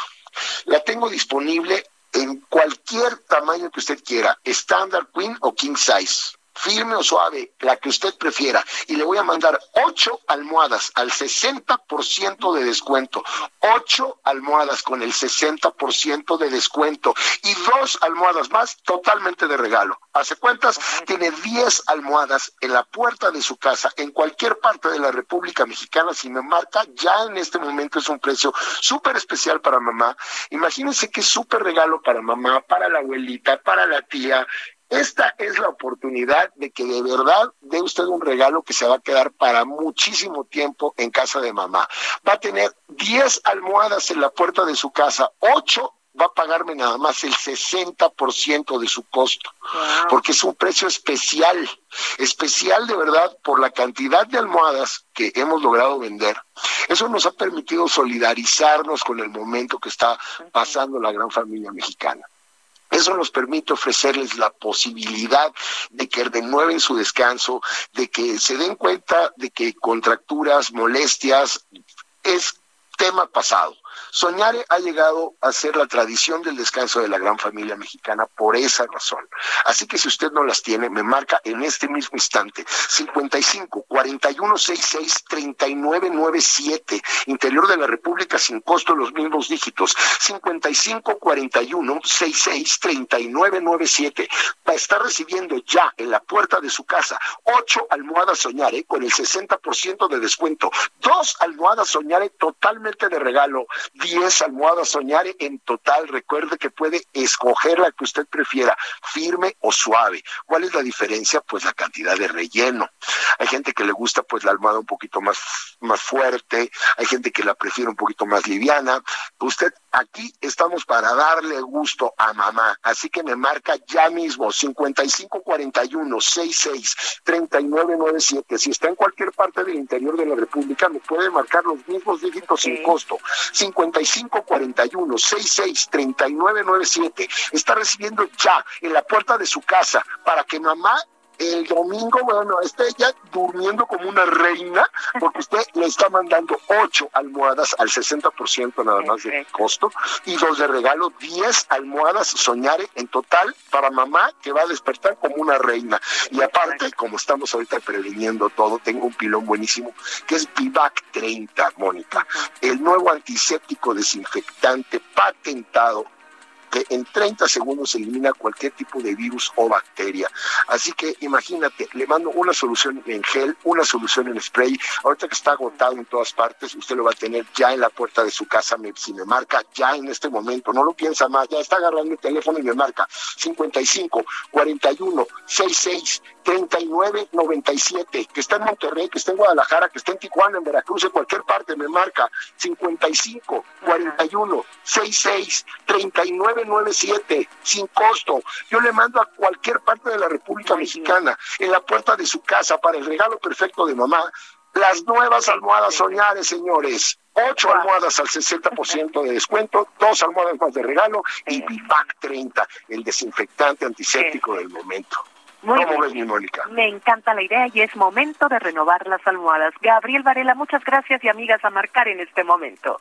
La tengo disponible en cualquier tamaño que usted quiera, estándar queen o king size firme o suave, la que usted prefiera, y le voy a mandar ocho almohadas al 60% de descuento, ocho almohadas con el 60% de descuento y dos almohadas más totalmente de regalo. Hace cuentas, tiene 10 almohadas en la puerta de su casa, en cualquier parte de la República Mexicana, si me marca, ya en este momento es un precio súper especial para mamá. Imagínense es súper regalo para mamá, para la abuelita, para la tía, esta es la oportunidad de que de verdad dé usted un regalo que se va a quedar para muchísimo tiempo en casa de mamá. Va a tener 10 almohadas en la puerta de su casa, 8 va a pagarme nada más el 60% de su costo, porque es un precio especial, especial de verdad por la cantidad de almohadas que hemos logrado vender. Eso nos ha permitido solidarizarnos con el momento que está pasando la gran familia mexicana. Eso nos permite ofrecerles la posibilidad de que renueven su descanso, de que se den cuenta de que contracturas, molestias, es tema pasado. Soñare ha llegado a ser la tradición del descanso de la gran familia mexicana por esa razón. Así que si usted no las tiene, me marca en este mismo instante. 55 41 66 39 97, interior de la República sin costo los mismos dígitos. 55 41 66 39 97 va a estar recibiendo ya en la puerta de su casa ocho almohadas Soñare con el 60% de descuento, dos almohadas Soñare totalmente de regalo 10 almohadas Soñare en total. Recuerde que puede escoger la que usted prefiera, firme o suave. ¿Cuál es la diferencia? Pues la cantidad de relleno. Hay gente que le gusta pues la almohada un poquito más, más fuerte, hay gente que la prefiere un poquito más liviana. Usted aquí estamos para darle gusto a mamá. Así que me marca ya mismo 5541 66 3997. Si está en cualquier parte del interior de la República, me puede marcar los mismos dígitos sin costo. 5541 66 3997 está recibiendo ya en la puerta de su casa para que mamá el domingo, bueno, esté ya durmiendo como una reina, porque usted le está mandando ocho almohadas al 60% nada más de costo, y dos de regalo, 10 almohadas soñare en total para mamá que va a despertar como una reina. Y aparte, como estamos ahorita previniendo todo, tengo un pilón buenísimo que es Vivac 30, Mónica, el nuevo antiséptico desinfectante patentado que en 30 segundos elimina cualquier tipo de virus o bacteria. Así que imagínate, le mando una solución en gel, una solución en spray. Ahorita que está agotado en todas partes, usted lo va a tener ya en la puerta de su casa. si me marca ya en este momento, no lo piensa más, ya está agarrando el teléfono y me marca 55 41 66 39 97, que está en Monterrey, que está en Guadalajara, que está en Tijuana, en Veracruz, en cualquier parte, me marca 55 41 66 39 97 sin costo. Yo le mando a cualquier parte de la República Mexicana, en la puerta de su casa, para el regalo perfecto de mamá, las nuevas almohadas soñares, señores. Ocho almohadas al 60% de descuento, dos almohadas más de regalo y Vivac 30, el desinfectante antiséptico del momento. ¿Cómo ves, mi Mónica? Me encanta la idea y es momento de renovar las almohadas. Gabriel Varela, muchas gracias y amigas a marcar en este momento.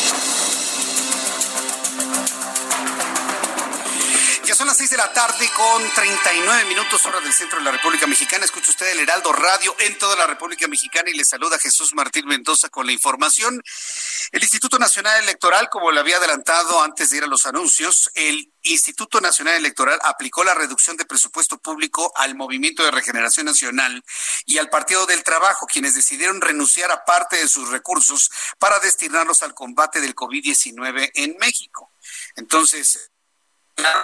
Son las 6 de la tarde con 39 minutos hora del centro de la República Mexicana. Escucha usted el Heraldo Radio en toda la República Mexicana y le saluda Jesús Martín Mendoza con la información. El Instituto Nacional Electoral, como le había adelantado antes de ir a los anuncios, el Instituto Nacional Electoral aplicó la reducción de presupuesto público al Movimiento de Regeneración Nacional y al Partido del Trabajo, quienes decidieron renunciar a parte de sus recursos para destinarlos al combate del COVID-19 en México. Entonces,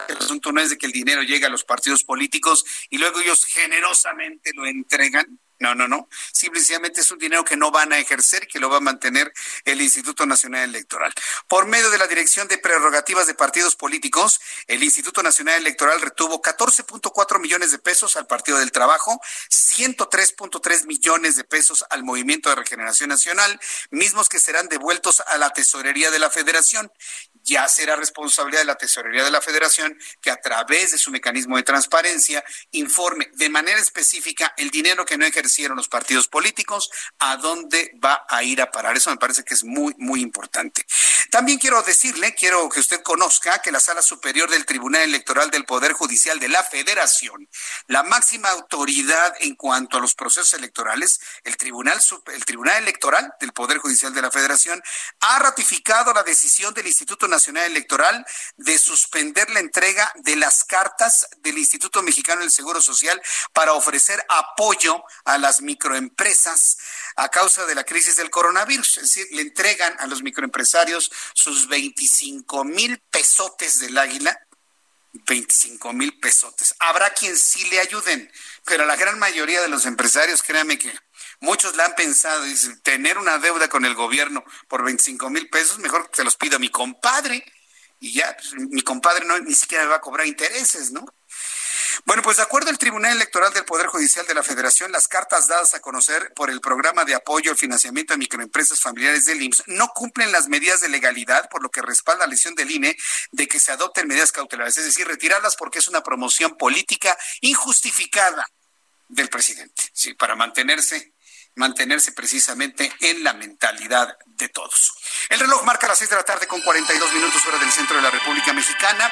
el asunto no es de que el dinero llegue a los partidos políticos y luego ellos generosamente lo entregan no, no, no. Simplemente es un dinero que no van a ejercer, que lo va a mantener el Instituto Nacional Electoral. Por medio de la Dirección de Prerrogativas de Partidos Políticos, el Instituto Nacional Electoral retuvo 14.4 millones de pesos al Partido del Trabajo, 103.3 millones de pesos al Movimiento de Regeneración Nacional, mismos que serán devueltos a la Tesorería de la Federación. Ya será responsabilidad de la Tesorería de la Federación que a través de su mecanismo de transparencia informe de manera específica el dinero que no ejerce hicieron los partidos políticos, a dónde va a ir a parar. Eso me parece que es muy, muy importante. También quiero decirle, quiero que usted conozca que la Sala Superior del Tribunal Electoral del Poder Judicial de la Federación, la máxima autoridad en cuanto a los procesos electorales, el Tribunal, el Tribunal Electoral del Poder Judicial de la Federación, ha ratificado la decisión del Instituto Nacional Electoral de suspender la entrega de las cartas del Instituto Mexicano del Seguro Social para ofrecer apoyo a las microempresas a causa de la crisis del coronavirus. Es decir, le entregan a los microempresarios sus 25 mil pesotes del águila 25 mil pesotes. Habrá quien sí le ayuden, pero la gran mayoría de los empresarios, créanme que muchos la han pensado, dicen, tener una deuda con el gobierno por 25 mil pesos, mejor que se los pido a mi compadre. Y ya, pues, mi compadre no, ni siquiera me va a cobrar intereses, ¿no? Bueno, pues de acuerdo al Tribunal Electoral del Poder Judicial de la Federación, las cartas dadas a conocer por el programa de apoyo al financiamiento a microempresas familiares del IMSS no cumplen las medidas de legalidad, por lo que respalda la lesión del INE de que se adopten medidas cautelares, es decir, retirarlas porque es una promoción política injustificada del presidente, sí, para mantenerse mantenerse precisamente en la mentalidad de todos. El reloj marca las seis de la tarde con 42 minutos hora del centro de la República Mexicana.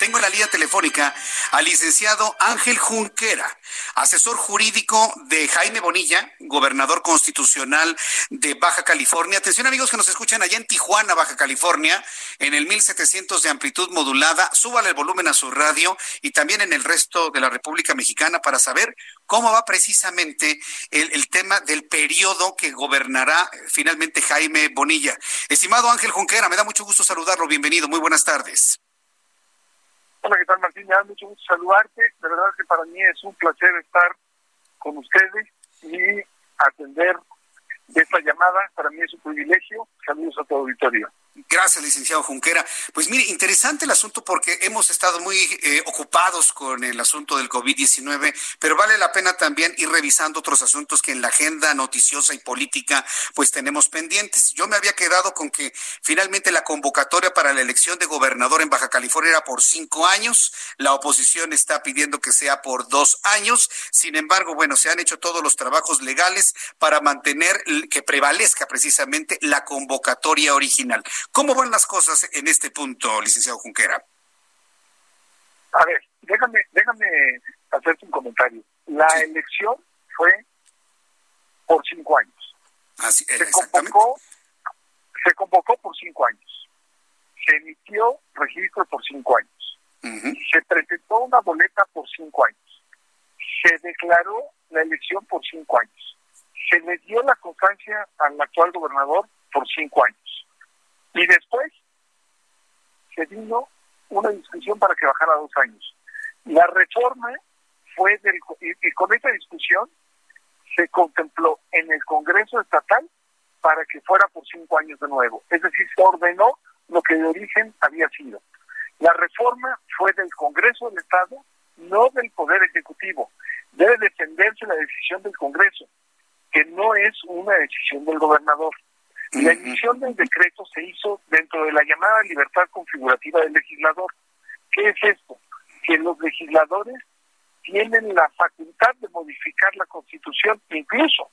Tengo en la línea telefónica al licenciado Ángel Junquera, asesor jurídico de Jaime Bonilla, gobernador constitucional de Baja California. Atención amigos que nos escuchan allá en Tijuana, Baja California, en el 1700 de amplitud modulada. Súbale el volumen a su radio y también en el resto de la República Mexicana para saber cómo va precisamente el, el tema del periodo que gobernará finalmente Jaime Bonilla. Estimado Ángel Junquera, me da mucho gusto saludarlo. Bienvenido. Muy buenas tardes. Hola, ¿qué tal Martín? Me da mucho gusto saludarte. De verdad que para mí es un placer estar con ustedes y atender esta llamada. Para mí es un privilegio. Saludos a todo auditorio. Gracias, licenciado Junquera. Pues mire, interesante el asunto porque hemos estado muy eh, ocupados con el asunto del COVID-19, pero vale la pena también ir revisando otros asuntos que en la agenda noticiosa y política pues tenemos pendientes. Yo me había quedado con que finalmente la convocatoria para la elección de gobernador en Baja California era por cinco años, la oposición está pidiendo que sea por dos años, sin embargo, bueno, se han hecho todos los trabajos legales para mantener que prevalezca precisamente la convocatoria original. ¿Cómo van las cosas en este punto, licenciado Junquera? A ver, déjame, déjame hacerte un comentario. La elección fue por cinco años. Así, se convocó, se convocó por cinco años. Se emitió registro por cinco años. Se presentó una boleta por cinco años. Se declaró la elección por cinco años. Se le dio la constancia al actual gobernador por cinco años. Y después se vino una discusión para que bajara dos años. La reforma fue del, y, con esta discusión se contempló en el Congreso Estatal para que fuera por cinco años de nuevo. Es decir, se ordenó lo que de origen había sido. La reforma fue del Congreso del Estado, no del Poder Ejecutivo. Debe defenderse la decisión del Congreso, que no es una decisión del gobernador. La emisión del decreto se hizo dentro de la llamada libertad configurativa del legislador. ¿Qué es esto? Que los legisladores tienen la facultad de modificar la constitución incluso,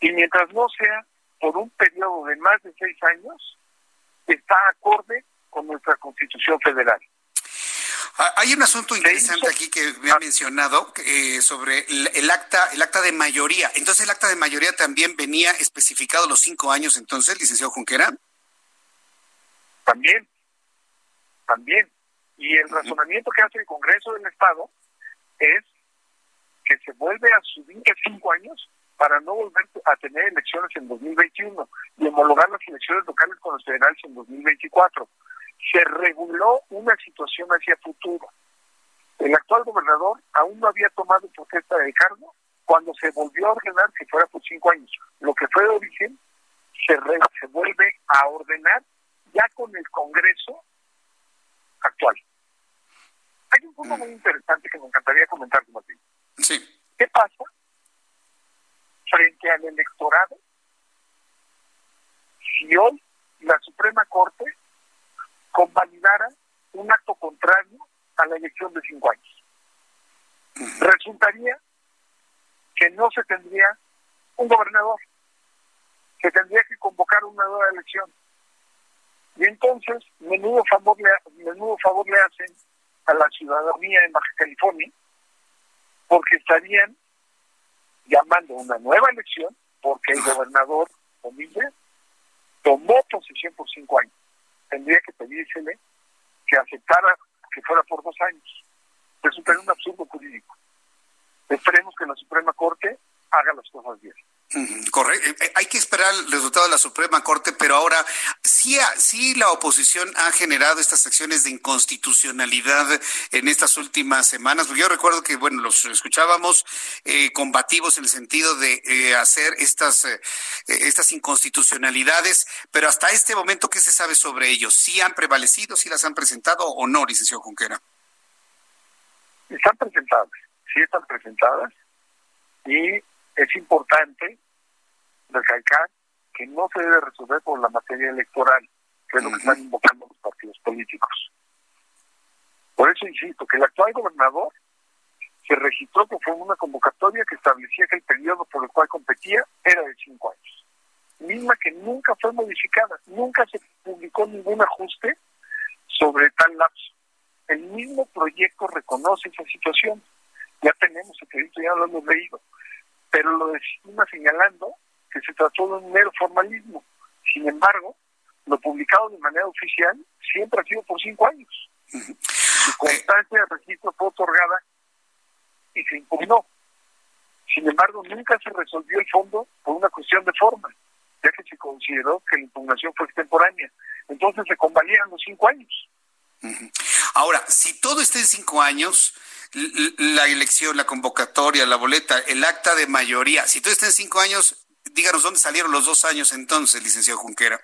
y mientras no sea por un periodo de más de seis años, está acorde con nuestra constitución federal. Ah, hay un asunto interesante aquí que me ha mencionado eh, sobre el, acta, el acta de mayoría. Entonces, el acta de mayoría también venía especificado los cinco años, entonces, licenciado Junquera. También, también. Y el razonamiento que hace el Congreso del Estado es que se vuelve a subir de cinco años para no volver a tener elecciones en 2021 y homologar las elecciones locales con los federales en 2024 se reguló una situación hacia futuro. El actual gobernador aún no había tomado protesta de cargo cuando se volvió a ordenar que fuera por cinco años. Lo que fue de origen se, se vuelve a ordenar ya con el Congreso actual. Hay un punto muy interesante que me encantaría comentar, Martín. Sí. ¿Qué pasa frente al electorado si hoy la Suprema Corte convalidara un acto contrario a la elección de cinco años. Resultaría que no se tendría un gobernador, se tendría que convocar una nueva elección. Y entonces, menudo favor le, menudo favor le hacen a la ciudadanía en Baja California, porque estarían llamando una nueva elección, porque el gobernador, Comilla, tomó posesión por cinco años tendría que pedírsele que aceptara que fuera por dos años. Resultaría un absurdo jurídico. Esperemos que la Suprema Corte haga las cosas bien. Correcto. Eh, eh, hay que esperar el resultado de la Suprema Corte, pero ahora sí, sí la oposición ha generado estas acciones de inconstitucionalidad en estas últimas semanas. Yo recuerdo que, bueno, los escuchábamos eh, combativos en el sentido de hacer estas, estas inconstitucionalidades, pero hasta este momento, ¿qué se sabe sobre ellos? ¿Sí han prevalecido, sí las han presentado o no, licenciado Junquera? Están presentadas, sí están presentadas y es importante recalcar que no se debe resolver por la materia electoral, que es lo que están invocando los partidos políticos. Por eso insisto que el actual gobernador se registró que fue una convocatoria que establecía que el periodo por el cual competía era de cinco años, misma que nunca fue modificada, nunca se publicó ningún ajuste sobre tal lapso. El mismo proyecto reconoce esa situación. Ya tenemos el proyecto, ya lo hemos leído pero lo desestima señalando que se trató de un mero formalismo. Sin embargo, lo publicado de manera oficial siempre ha sido por cinco años. Su constancia de registro fue otorgada y se impugnó. Sin embargo, nunca se resolvió el fondo por una cuestión de forma, ya que se consideró que la impugnación fue extemporánea. Entonces se convalían los cinco años. Ahora, si todo está en cinco años, la elección, la convocatoria, la boleta, el acta de mayoría. Si tú estás en cinco años, díganos dónde salieron los dos años entonces, licenciado Junquera.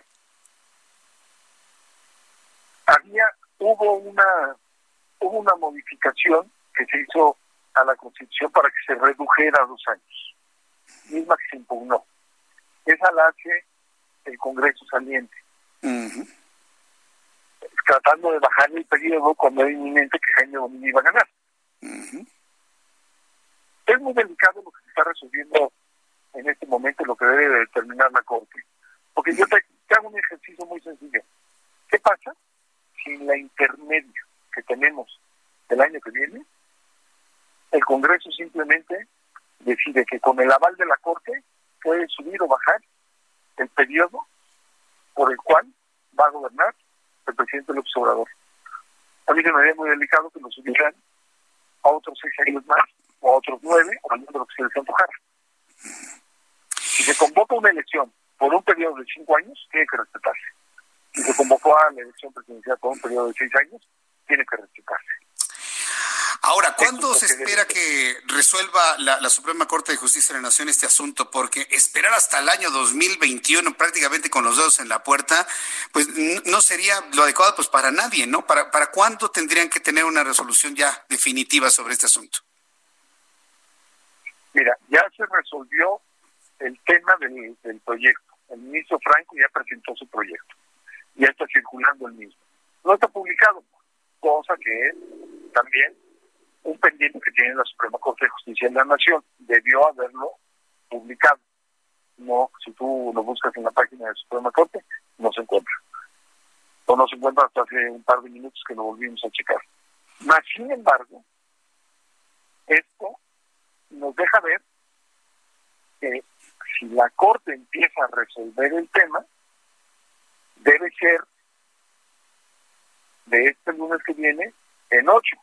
había, hubo una, hubo una modificación que se hizo a la Constitución para que se redujera a dos años, misma que se impugnó. Esa la hace el Congreso saliente. Tratando de bajar el periodo cuando era inminente que Jaime Bonilla iba a ganar. Es muy delicado lo que se está resolviendo en este momento, lo que debe determinar la Corte. Porque yo te, hago un ejercicio muy sencillo. ¿Qué pasa si en la intermedio que tenemos el año que viene, el Congreso simplemente decide que con el aval de la Corte puede subir o bajar el periodo por el cual va a gobernar el presidente López Obrador. A mí se me haría muy delicado que lo subieran a otros seis años más, o a otros nueve, o al número que se les antojara. Si se convoca una elección por un periodo de cinco años, tiene que respetarse. Si se convocó a la elección presidencial por un periodo de seis años, tiene que respetarse. Ahora, ¿cuándo se espera que resuelva la, Suprema Corte de Justicia de la Nación este asunto? Porque esperar hasta el año 2021 prácticamente con los dedos en la puerta, pues no sería lo adecuado pues para nadie, ¿no? ¿Para, para cuándo tendrían que tener una resolución ya definitiva sobre este asunto? Mira, ya se resolvió el tema del, del proyecto. El ministro Franco ya presentó su proyecto. Ya está circulando el mismo. No está publicado, cosa que es también un pendiente que tiene la Suprema Corte de Justicia de la Nación. Debió haberlo publicado. No, si tú lo buscas en la página de la Suprema Corte, no se encuentra. O no se encuentra hasta hace un par de minutos que lo volvimos a checar. Más sin embargo, esto nos deja ver que si la Corte empieza a resolver el tema, debe ser de este lunes que viene en ocho.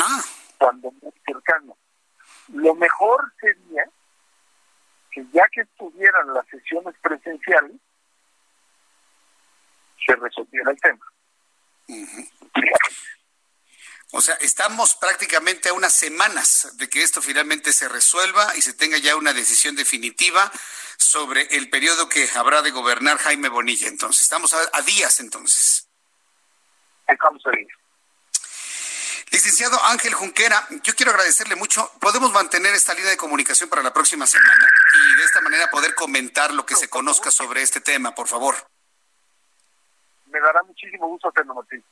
Ah. Cuando muy cercano. Lo mejor sería que ya que estuvieran las sesiones presenciales, se resolviera el tema. O sea, estamos prácticamente a unas semanas de que esto finalmente se resuelva y se tenga ya una decisión definitiva sobre el periodo que habrá de gobernar Jaime Bonilla. Entonces, estamos a, días entonces. Estamos a días. Licenciado Ángel Junquera, yo quiero agradecerle mucho. Podemos mantener esta línea de comunicación para la próxima semana y de esta manera poder comentar lo que se conozca sobre este tema, por favor. Me dará muchísimo gusto hacerlo, Martín.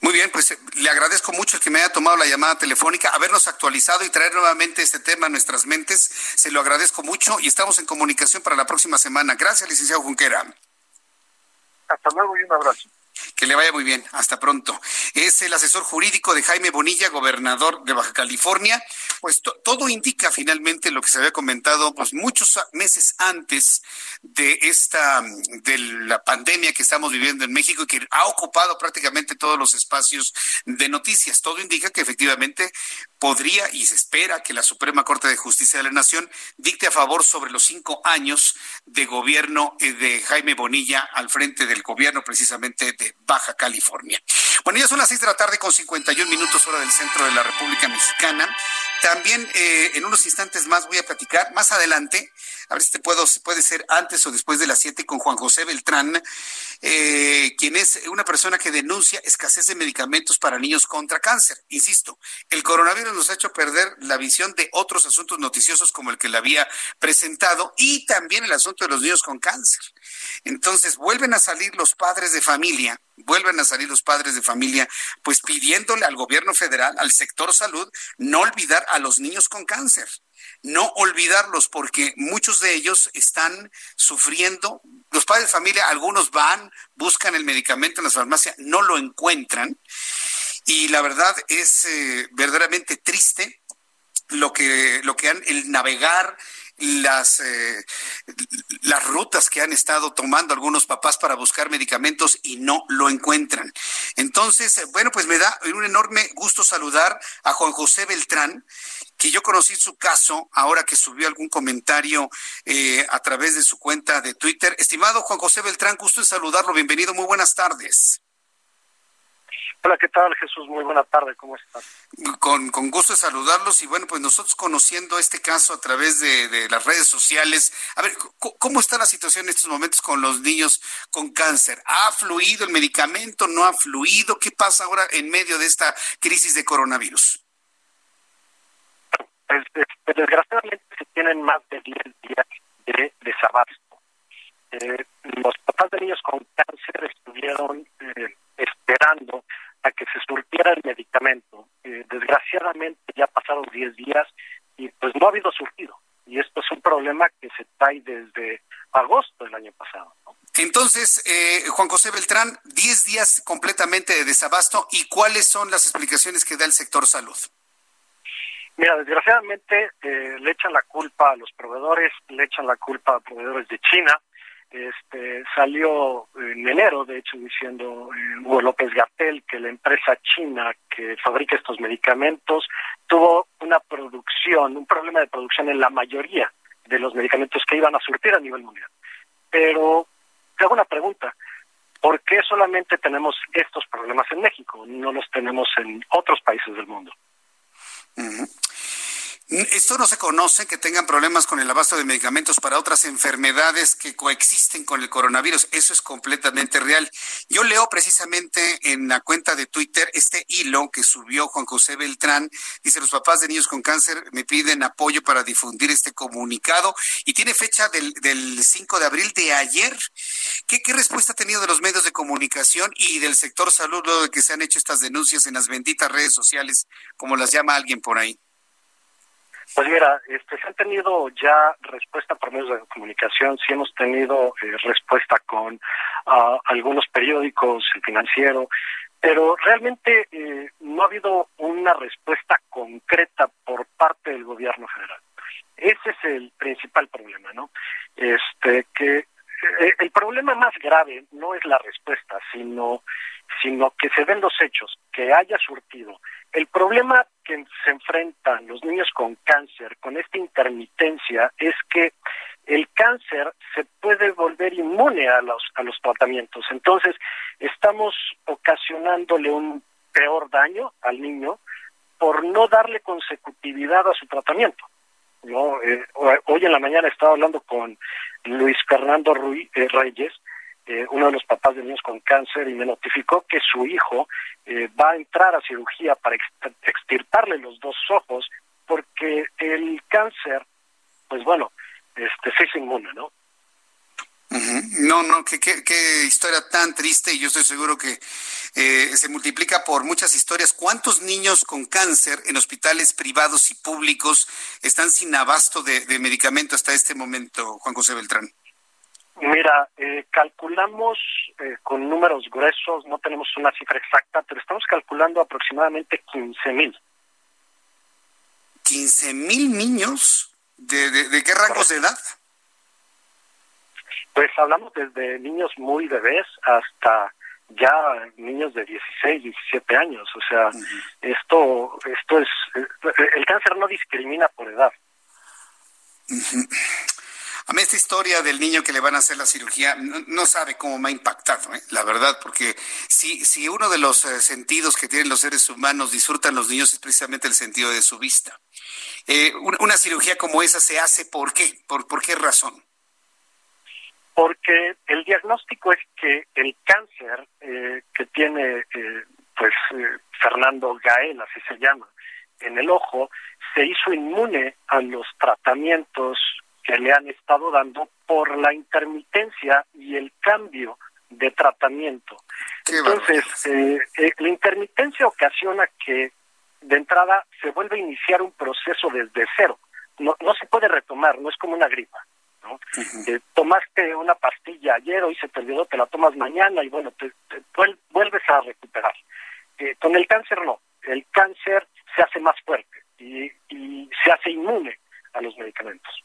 Muy bien, pues eh, le agradezco mucho el que me haya tomado la llamada telefónica, habernos actualizado y traer nuevamente este tema a nuestras mentes. Se lo agradezco mucho y estamos en comunicación para la próxima semana. Gracias, licenciado Junquera. Hasta luego y un abrazo. Que le vaya muy bien. Hasta pronto. Es el asesor jurídico de Jaime Bonilla, gobernador de Baja California. Pues todo indica finalmente lo que se había comentado pues muchos meses antes de esta de la pandemia que estamos viviendo en México y que ha ocupado prácticamente todos los espacios de noticias. Todo indica que efectivamente podría y se espera que la Suprema Corte de Justicia de la Nación dicte a favor sobre los cinco años de gobierno eh, de Jaime Bonilla al frente del gobierno precisamente de Baja California. Bueno, ya son las seis de la tarde con 51 minutos hora del centro de la República Mexicana. También eh, en unos instantes más voy a platicar más adelante, a ver si te puedo, puede ser antes o después de las siete con Juan José Beltrán, eh, quien es una persona que denuncia escasez de medicamentos para niños contra cáncer. Insisto, el coronavirus nos ha hecho perder la visión de otros asuntos noticiosos como el que le había presentado y también el asunto de los niños con cáncer. Entonces, vuelven a salir los padres de familia, vuelven a salir los padres de familia, pues pidiéndole al gobierno federal, al sector salud, no olvidar a los niños con cáncer no olvidarlos porque muchos de ellos están sufriendo. Los padres de familia, algunos van, buscan el medicamento en las farmacias, no lo encuentran. Y la verdad es eh, verdaderamente triste lo que, lo que han, el navegar las, eh, las rutas que han estado tomando algunos papás para buscar medicamentos y no lo encuentran. Entonces, bueno, pues me da un enorme gusto saludar a Juan José Beltrán, que yo conocí su caso ahora que subió algún comentario eh, a través de su cuenta de Twitter. Estimado Juan José Beltrán, gusto en saludarlo. Bienvenido, muy buenas tardes. Hola, ¿qué tal Jesús? Muy buena tarde, ¿cómo estás? Con, con gusto de saludarlos y bueno, pues nosotros conociendo este caso a través de, las redes sociales, a ver, ¿cómo está la situación en estos momentos con los niños con cáncer? ¿Ha fluido el medicamento? ¿No ha fluido? ¿Qué pasa ahora en medio de esta crisis de coronavirus? Pues, este, desgraciadamente se tienen más de 10 días de desabasto. Eh, los papás de niños con cáncer estuvieron eh, el medicamento. Eh, desgraciadamente ya pasaron 10 días y pues no ha habido surtido. Y esto es un problema que se trae desde agosto del año pasado. Entonces, eh, Juan José Beltrán, 10 días completamente de desabasto y cuáles son las explicaciones que da el sector salud. Mira, desgraciadamente eh, le echan la culpa a los proveedores, le echan la culpa a proveedores de China, este, salió en enero, de hecho, diciendo eh, Hugo López Gatel que la empresa china que fabrica estos medicamentos tuvo una producción, un problema de producción en la mayoría de los medicamentos que iban a surtir a nivel mundial. Pero te hago una pregunta, ¿por qué solamente tenemos estos problemas en México? No los tenemos en otros países del mundo. Esto no se conoce, que tengan problemas con el abasto de medicamentos para otras enfermedades que coexisten con el coronavirus. Eso es completamente real. Yo leo precisamente en la cuenta de Twitter este hilo que subió Juan José Beltrán. Dice, los papás de niños con cáncer me piden apoyo para difundir este comunicado y tiene fecha del, del 5 de abril de ayer. ¿Qué, ¿Qué respuesta ha tenido de los medios de comunicación y del sector salud luego de que se han hecho estas denuncias en las benditas redes sociales, como las llama alguien por ahí? Pues mira, este, se han tenido ya respuesta por medios de comunicación, sí hemos tenido eh, respuesta con uh, algunos periódicos, el financiero, pero realmente eh, no ha habido una respuesta concreta por parte del gobierno federal. Ese es el principal problema, ¿no? Este, que eh, el problema más grave no es la respuesta, sino, sino que se den los hechos, que haya surtido. El problema que se enfrentan los niños con cáncer con esta intermitencia es que el cáncer se puede volver inmune a los, a los tratamientos. Entonces, estamos ocasionándole un peor daño al niño por no darle consecutividad a su tratamiento. ¿no? Eh, hoy en la mañana estaba hablando con Luis Fernando Ruiz, eh, Reyes, eh, uno de los papás de niños con cáncer y me notificó que su hijo eh, va a entrar a cirugía para extirparle los dos ojos porque el cáncer, pues bueno, este se hizo inmune, ¿no? No, no, qué, qué, historia tan triste y yo estoy seguro que eh, se multiplica por muchas historias. ¿Cuántos niños con cáncer en hospitales privados y públicos están sin abasto de medicamento hasta este momento, Juan José Beltrán? Mira, eh, calculamos eh, con números gruesos, no tenemos una cifra exacta, pero estamos calculando aproximadamente 15 mil. ¿15 mil niños? ¿De, de, qué rangos de edad? Pues hablamos desde niños muy bebés hasta ya niños de 16, 17 años. O sea, esto, esto es, eh, el cáncer no discrimina por edad. A mí esta historia del niño que le van a hacer la cirugía no, sabe cómo me ha impactado, ¿eh? la verdad, porque si, si uno de los eh, sentidos que tienen los seres humanos disfrutan los niños es precisamente el sentido de su vista. Eh, una, cirugía como esa se hace ¿por qué? ¿Por, por qué razón? Porque el diagnóstico es que el cáncer que tiene pues Fernando Gael, así se llama, en el ojo, se hizo inmune a los tratamientos que le han estado dando por la intermitencia y el cambio de tratamiento. Entonces, eh, eh, la intermitencia ocasiona que de entrada se vuelve a iniciar un proceso desde cero. No, no se puede retomar, no es como una gripa. ¿no? Eh, tomaste una pastilla ayer, hoy se te olvidó, te la tomas mañana y bueno, te, vuelves a recuperar. con el cáncer no, el cáncer se hace más fuerte y, y se hace inmune a los medicamentos.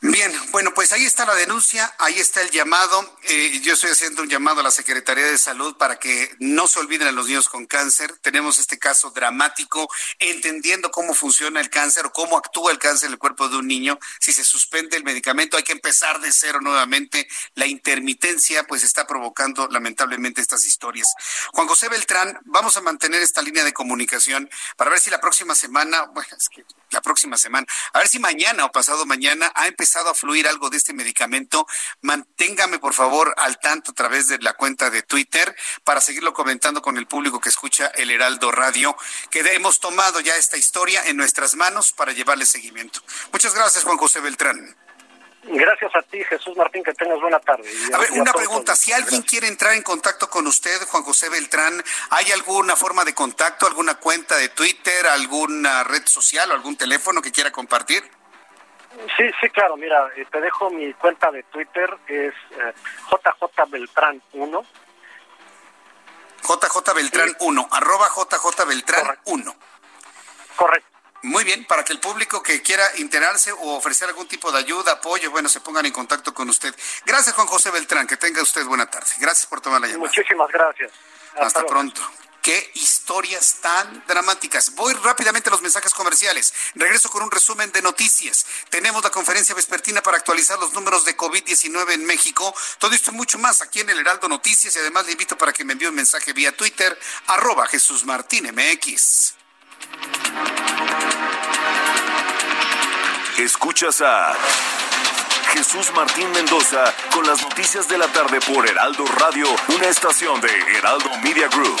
Bien, bueno, pues ahí está la denuncia, ahí está el llamado. eh, yo estoy haciendo un llamado a la Secretaría de Salud para que no se olviden a los niños con cáncer. Tenemos este caso dramático, entendiendo cómo funciona el cáncer o cómo actúa el cáncer en el cuerpo de un niño. Si se suspende el medicamento, hay que empezar de cero nuevamente. La intermitencia, pues, está provocando lamentablemente estas historias. Juan José Beltrán, vamos a mantener esta línea de comunicación para ver si la próxima semana, bueno, es que la próxima semana, a ver si mañana o pasado mañana empezado a fluir algo de este medicamento. Manténgame, por favor, al tanto a través de la cuenta de Twitter para seguirlo comentando con el público que escucha el Heraldo Radio, que hemos tomado ya esta historia en nuestras manos para llevarle seguimiento. Muchas gracias, Juan José Beltrán. Gracias a ti, Jesús Martín, que tengas buena tarde. a, ver, una pregunta. Si alguien quiere entrar en contacto con usted, Juan José Beltrán, ¿hay alguna forma de contacto, alguna cuenta de Twitter, alguna red social o algún teléfono que quiera compartir? Sí, sí, claro. Mira, eh, te dejo mi cuenta de Twitter, es eh, JJ Beltrán 1. JJ Beltrán 1, arroba JJ Beltrán 1. Correcto. Muy bien, para que el público que quiera enterarse o ofrecer algún tipo de ayuda, apoyo, bueno, se pongan en contacto con usted. Gracias, Juan José Beltrán. Que tenga usted buena tarde. Gracias por tomar la llamada. Muchísimas gracias. Hasta, pronto. Qué historias tan dramáticas. Voy rápidamente a los mensajes comerciales. Regreso con un resumen de noticias. Tenemos la conferencia vespertina para actualizar los números de COVID-19 en México. Todo esto y mucho más aquí en el Heraldo Noticias y además le invito para que me envíe un mensaje vía Twitter, arroba Jesús Martín MX. Escuchas a Jesús Martín Mendoza con las noticias de la tarde por Heraldo Radio, una estación de Heraldo Media Group.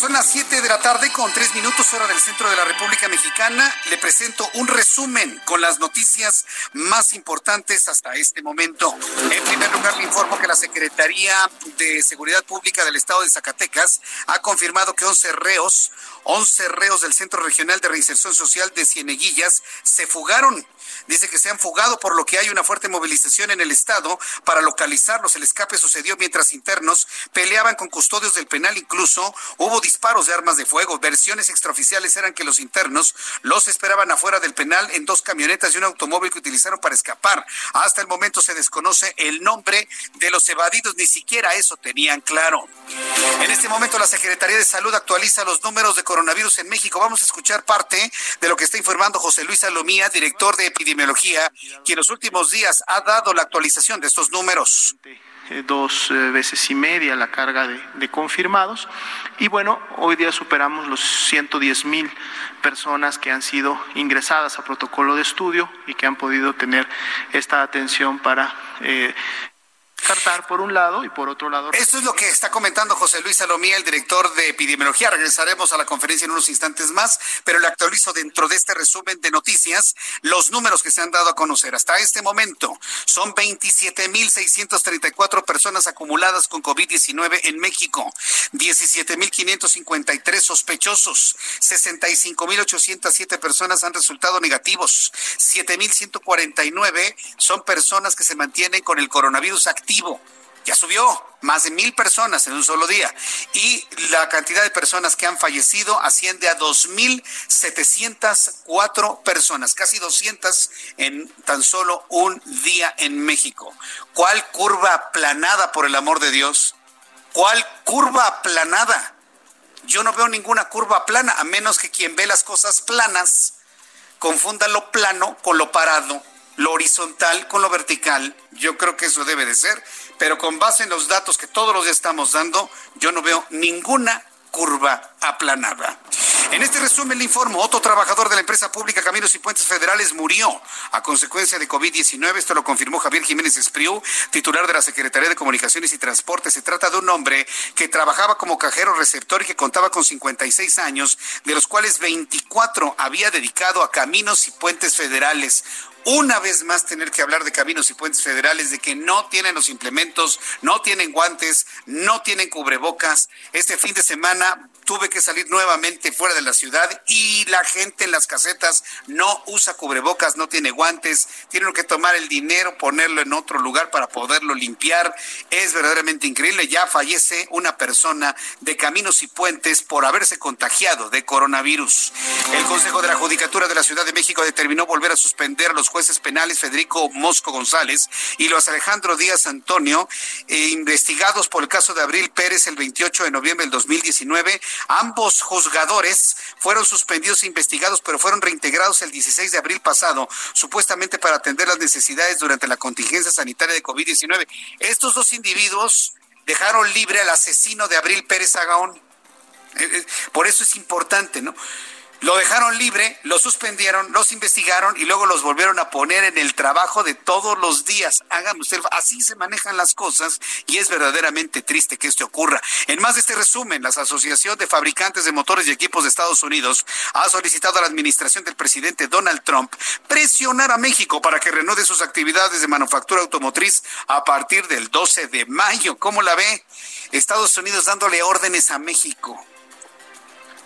Son las 7 de la tarde con 3 minutos hora del centro de la República Mexicana. Le presento un resumen con las noticias más importantes hasta este momento. En primer lugar, le informo que la Secretaría de Seguridad Pública del Estado de Zacatecas ha confirmado que 11 reos, 11 reos del Centro Regional de Reinserción Social de Cieneguillas se fugaron Dice que se han fugado por lo que hay una fuerte movilización en el estado para localizarlos. El escape sucedió mientras internos peleaban con custodios del penal. Incluso hubo disparos de armas de fuego. Versiones extraoficiales eran que los internos los esperaban afuera del penal en dos camionetas y un automóvil que utilizaron para escapar. Hasta el momento se desconoce el nombre de los evadidos. Ni siquiera eso tenían claro. En este momento la Secretaría de Salud actualiza los números de coronavirus en México. Vamos a escuchar parte de lo que está informando José Luis Salomía, director de epidemiología epidemiología, que en los últimos días ha dado la actualización de estos números eh, dos eh, veces y media la carga de, de, confirmados. Y bueno, hoy día superamos los 110 mil personas que han sido ingresadas a protocolo de estudio y que han podido tener esta atención para eh, cartar por un lado y por otro lado. Esto es lo que está comentando José Luis Salomía, el director de epidemiología. Regresaremos a la conferencia en unos instantes más, pero le actualizo dentro de este resumen de noticias los números que se han dado a conocer. Hasta este momento son 27.634 personas acumuladas con COVID-19 en México, 17.553 sospechosos, 65.807 personas han resultado negativos, 7.149 son personas que se mantienen con el coronavirus activo ya subió más de mil personas en un solo día y la cantidad de personas que han fallecido asciende a 2.704 personas, casi 200 en tan solo un día en México. ¿Cuál curva aplanada, por el amor de Dios? ¿Cuál curva aplanada? Yo no veo ninguna curva plana, a menos que quien ve las cosas planas confunda lo plano con lo parado lo horizontal con lo vertical. Yo creo que eso debe de ser, pero con base en los datos que todos los días estamos dando, yo no veo ninguna curva aplanada. En este resumen le informo, otro trabajador de la empresa pública Caminos y Puentes Federales murió a consecuencia de COVID-19. Esto lo confirmó Javier Jiménez Espriu, titular de la Secretaría de Comunicaciones y Transporte. Se trata de un hombre que trabajaba como cajero receptor y que contaba con 56 años, de los cuales 24 había dedicado a Caminos y Puentes Federales una vez más tener que hablar de caminos y puentes federales, de que no tienen los implementos, no tienen guantes, no tienen cubrebocas. Este fin de semana tuve que salir nuevamente fuera de la ciudad y la gente en las casetas no usa cubrebocas, no tiene guantes, tienen que tomar el dinero, ponerlo en otro lugar para poderlo limpiar. Es verdaderamente increíble. Ya fallece una persona de Caminos y Puentes por haberse contagiado de coronavirus. El Consejo de la Judicatura de la Ciudad de México determinó volver a suspender a los jueces penales Federico Mosco González y los Alejandro Díaz Antonio, eh, investigados por el caso de Abril Pérez el 28 de noviembre del 2019. Ambos juzgadores fueron suspendidos e investigados, pero fueron reintegrados el 16 de abril pasado, supuestamente para atender las necesidades durante la contingencia sanitaria de COVID-19. Estos dos individuos dejaron libre al asesino de Abril Pérez Agaón. Eh, eh, por eso es importante, ¿no? Lo dejaron libre, lo suspendieron, los investigaron y luego los volvieron a poner en el trabajo de todos los días. Háganme usted, así se manejan las cosas y es verdaderamente triste que esto ocurra. En más de este resumen, la Asociación de Fabricantes de Motores y Equipos de Estados Unidos ha solicitado a la administración del presidente Donald Trump presionar a México para que reanude sus actividades de manufactura automotriz a partir del 12 de mayo. ¿Cómo la ve? Estados Unidos dándole órdenes a México.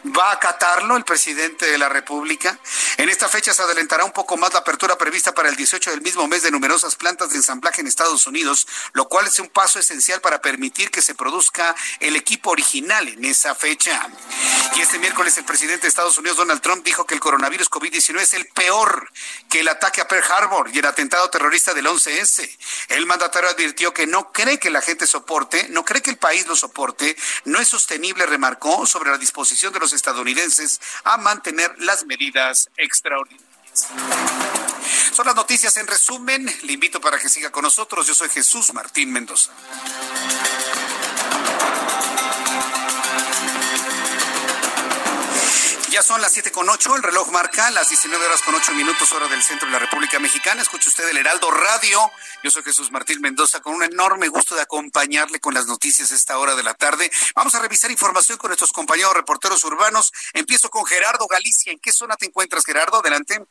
¿Va a acatarlo el presidente de la República? En esta fecha se adelantará un poco más la apertura prevista para el 18 del mismo mes de numerosas plantas de ensamblaje en Estados Unidos, lo cual es un paso esencial para permitir que se produzca el equipo original en esa fecha. Y este miércoles el presidente de Estados Unidos, Donald Trump, dijo que el coronavirus COVID-19 es el peor que el ataque a Pearl Harbor y el atentado terrorista del 11S. El mandatario advirtió que no cree que la gente soporte, no cree que el país lo soporte, no es sostenible, remarcó, sobre la disposición de los estadounidenses a mantener las medidas extraordinarias. Son las noticias en resumen. Le invito para que siga con nosotros. Yo soy Jesús Martín Mendoza. Ya son las siete con ocho, el reloj marca las 19 horas con ocho minutos, hora del centro de la República Mexicana. Escucha usted el Heraldo Radio. Yo soy Jesús Martín Mendoza, con un enorme gusto de acompañarle con las noticias a esta hora de la tarde. Vamos a revisar información con nuestros compañeros reporteros urbanos. Empiezo con Gerardo Galicia. ¿En qué zona te encuentras, Gerardo? Adelante.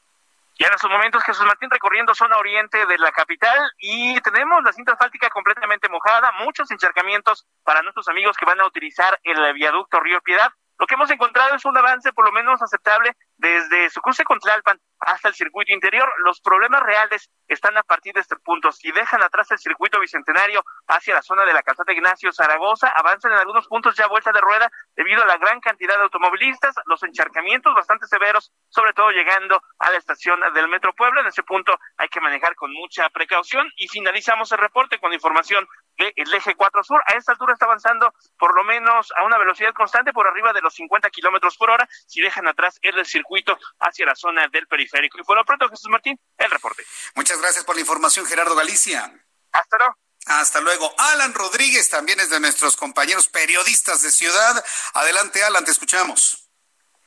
Y en estos momentos Jesús Martín recorriendo zona oriente de la capital y tenemos la cinta asfáltica completamente mojada, muchos encharcamientos para nuestros amigos que van a utilizar el viaducto Río Piedad. Lo que hemos encontrado es un avance por lo menos aceptable desde su cruce con Tlalpan hasta el circuito interior. Los problemas reales están a partir de este punto. Si dejan atrás el circuito bicentenario hacia la zona de la calzada Ignacio Zaragoza, avanzan en algunos puntos ya vuelta de rueda debido a la gran cantidad de automovilistas, los encharcamientos bastante severos, sobre todo llegando a la estación del Metro Puebla. En ese punto hay que manejar con mucha precaución y finalizamos el reporte con información del eje 4 sur. A esta altura está avanzando por lo menos a una velocidad constante por arriba de los 50 kilómetros por hora. Si dejan atrás el circuito hacia la zona del periférico. Y por lo pronto, Jesús Martín, el reporte. Muchas gracias por la información, Gerardo Galicia. Hasta luego. Hasta luego. Alan Rodríguez también es de nuestros compañeros periodistas de Ciudad. Adelante, Alan, te escuchamos.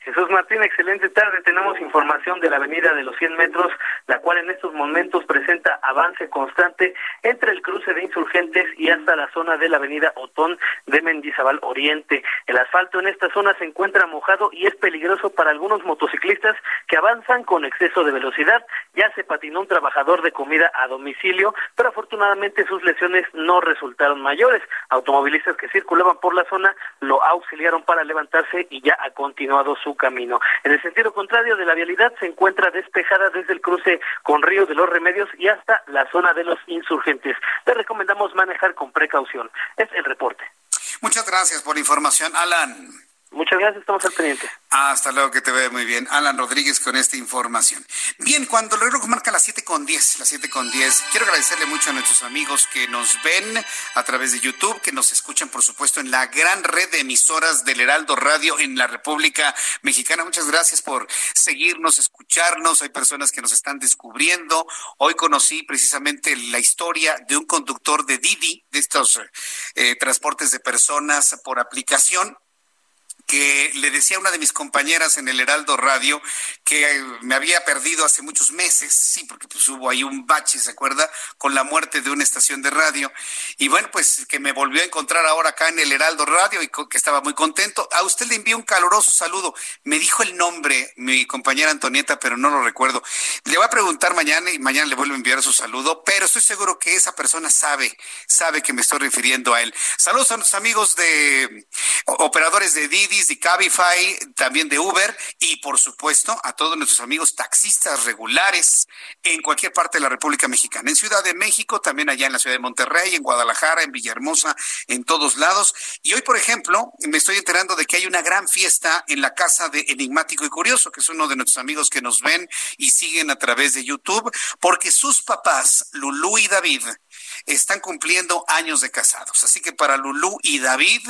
Jesús Martín, excelente tarde. Tenemos información de la avenida de los 100 metros, la cual en estos momentos presenta avance constante entre el cruce de insurgentes y hasta la zona de la avenida Otón de Mendizabal Oriente. El asfalto en esta zona se encuentra mojado y es peligroso para algunos motociclistas que avanzan con exceso de velocidad. Ya se patinó un trabajador de comida a domicilio, pero afortunadamente sus lesiones no resultaron mayores. Automovilistas que circulaban por la zona lo auxiliaron para levantarse y ya ha continuado su camino. En el sentido contrario de la vialidad se encuentra despejada desde el cruce con Río de los Remedios y hasta la zona de los insurgentes. Le recomendamos manejar con precaución. Es el reporte. Muchas gracias por la información, Alan. Muchas gracias, estamos al pendiente. Hasta luego, que te ve muy bien. Alan Rodríguez con esta información. Bien, cuando el reloj marca las 7 con 10, las 7 con 10, quiero agradecerle mucho a nuestros amigos que nos ven a través de YouTube, que nos escuchan, por supuesto, en la gran red de emisoras del Heraldo Radio en la República Mexicana. Muchas gracias por seguirnos, escucharnos. Hay personas que nos están descubriendo. Hoy conocí precisamente la historia de un conductor de Didi, de estos eh, transportes de personas por aplicación que le decía a una de mis compañeras en el Heraldo Radio que me había perdido hace muchos meses, sí, porque pues hubo ahí un bache, ¿se acuerda? Con la muerte de una estación de radio. Y bueno, pues que me volvió a encontrar ahora acá en el Heraldo Radio y que estaba muy contento. A usted le envío un caluroso saludo. Me dijo el nombre mi compañera Antonieta, pero no lo recuerdo. Le voy a preguntar mañana y mañana le vuelvo a enviar su saludo, pero estoy seguro que esa persona sabe, sabe que me estoy refiriendo a él. Saludos a nuestros amigos de operadores de Didi De Cabify, también de Uber y por supuesto a todos nuestros amigos taxistas regulares en cualquier parte de la República Mexicana. En Ciudad de México, también allá en la ciudad de Monterrey, en Guadalajara, en Villahermosa, en todos lados. Y hoy, por ejemplo, me estoy enterando de que hay una gran fiesta en la casa de Enigmático y Curioso, que es uno de nuestros amigos que nos ven y siguen a través de YouTube, porque sus papás, Lulú y David, están cumpliendo años de casados. Así que para Lulú y David,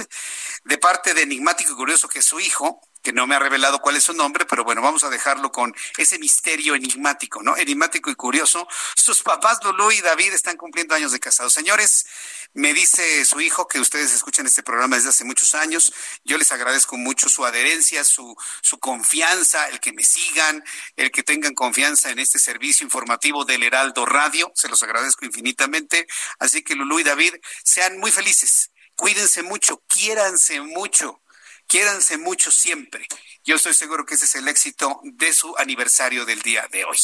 de parte de Enigmático y Curioso, que es su hijo, que no me ha revelado cuál es su nombre, pero bueno, vamos a dejarlo con ese misterio enigmático, ¿no? Enigmático y curioso. Sus papás, Lulú y David, están cumpliendo años de casados. Señores, me dice su hijo que ustedes escuchan este programa desde hace muchos años. Yo les agradezco mucho su adherencia, su, su confianza, el que me sigan, el que tengan confianza en este servicio informativo del Heraldo Radio. Se los agradezco infinitamente. Así que Lulú y David, sean muy felices. Cuídense mucho, quiéranse mucho Quiéranse mucho siempre. Yo estoy seguro que ese es el éxito de su aniversario del día de hoy.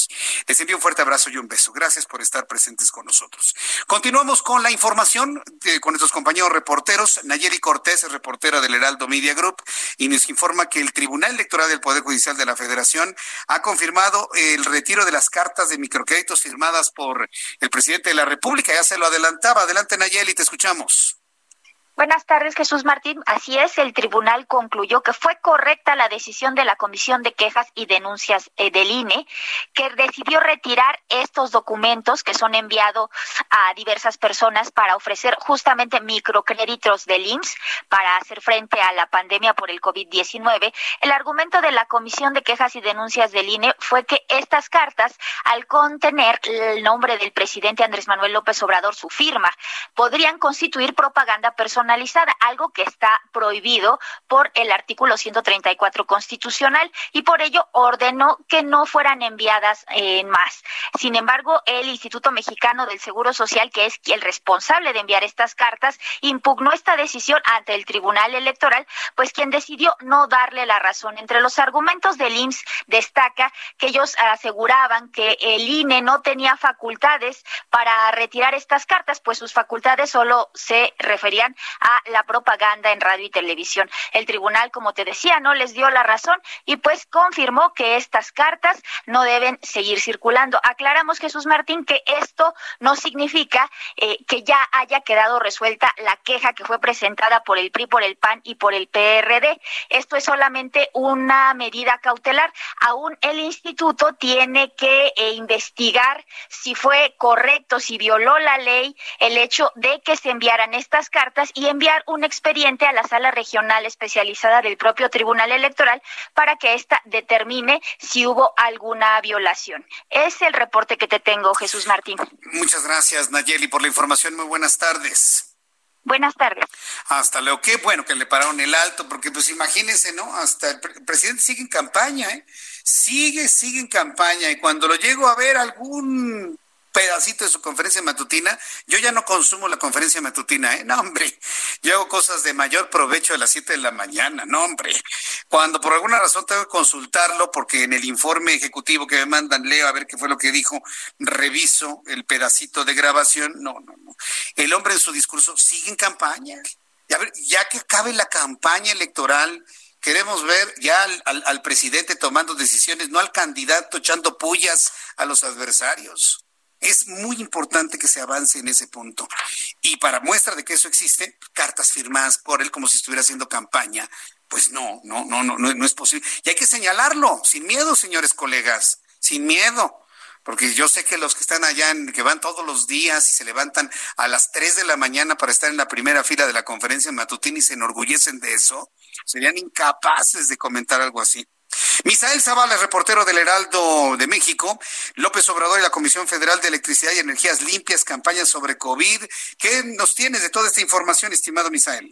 Les envío un fuerte abrazo y un beso. Gracias por estar presentes con nosotros. Continuamos con la información de, con nuestros compañeros reporteros. Nayeli Cortés es reportera del Heraldo Media Group y nos informa que el Tribunal Electoral del Poder Judicial de la Federación ha confirmado el retiro de las cartas de microcréditos firmadas por el presidente de la República. Ya se lo adelantaba. Adelante, Nayeli, te escuchamos. Buenas tardes, Jesús Martín. Así es, el tribunal concluyó que fue correcta la decisión de la Comisión de Quejas y Denuncias eh, del INE, que decidió retirar estos documentos que son enviados a diversas personas para ofrecer justamente microcréditos del IMSS para hacer frente a la pandemia por el COVID-19. El argumento de la Comisión de Quejas y Denuncias del INE fue que estas cartas, al contener el nombre del presidente Andrés Manuel López Obrador, su firma, podrían constituir propaganda personal algo que está prohibido por el artículo 134 constitucional y por ello ordenó que no fueran enviadas en más. Sin embargo, el Instituto Mexicano del Seguro Social, que es el responsable de enviar estas cartas, impugnó esta decisión ante el Tribunal Electoral, pues quien decidió no darle la razón. Entre los argumentos del IMSS destaca que ellos aseguraban que el INE no tenía facultades para retirar estas cartas, pues sus facultades solo se referían a la propaganda en radio y televisión. El tribunal, como te decía, no les dio la razón y pues confirmó que estas cartas no deben seguir circulando. Aclaramos, Jesús Martín, que esto no significa eh, que ya haya quedado resuelta la queja que fue presentada por el PRI, por el PAN y por el PRD. Esto es solamente una medida cautelar. Aún el instituto tiene que eh, investigar si fue correcto, si violó la ley el hecho de que se enviaran estas cartas y enviar un expediente a la sala regional especializada del propio Tribunal Electoral para que ésta determine si hubo alguna violación. Es el reporte que te tengo, Jesús Martín. Muchas gracias, Nayeli, por la información. Muy buenas tardes. Buenas tardes. Hasta luego. Qué bueno que le pararon el alto, porque pues imagínense, ¿no? Hasta el, presidente sigue en campaña, ¿eh? Sigue, sigue en campaña. Y cuando lo llego a ver algún pedacito de su conferencia matutina. Yo ya no consumo la conferencia matutina, ¿eh? No, hombre. Yo hago cosas de mayor provecho a las 7 de la mañana, no, hombre. Cuando por alguna razón tengo que consultarlo, porque en el informe ejecutivo que me mandan leo a ver qué fue lo que dijo, reviso el pedacito de grabación. No, no, no. El hombre en su discurso sigue en campaña. Ya, ver, ya que acabe la campaña electoral, queremos ver ya al, al, presidente tomando decisiones, no al candidato echando pullas a los adversarios. Es muy importante que se avance en ese punto. Y para muestra de que eso existe, cartas firmadas por él como si estuviera haciendo campaña. Pues no, no, no, no, no, es posible. Y hay que señalarlo, sin miedo, señores colegas, sin miedo. Porque yo sé que los que están allá, que van todos los días y se levantan a las 3 de la mañana para estar en la primera fila de la conferencia matutina y se enorgullecen de eso, serían incapaces de comentar algo así. Misael Zavala, reportero del Heraldo de México, López Obrador y la Comisión Federal de Electricidad y Energías Limpias, campaña sobre COVID. ¿Qué nos tienes de toda esta información, estimado Misael?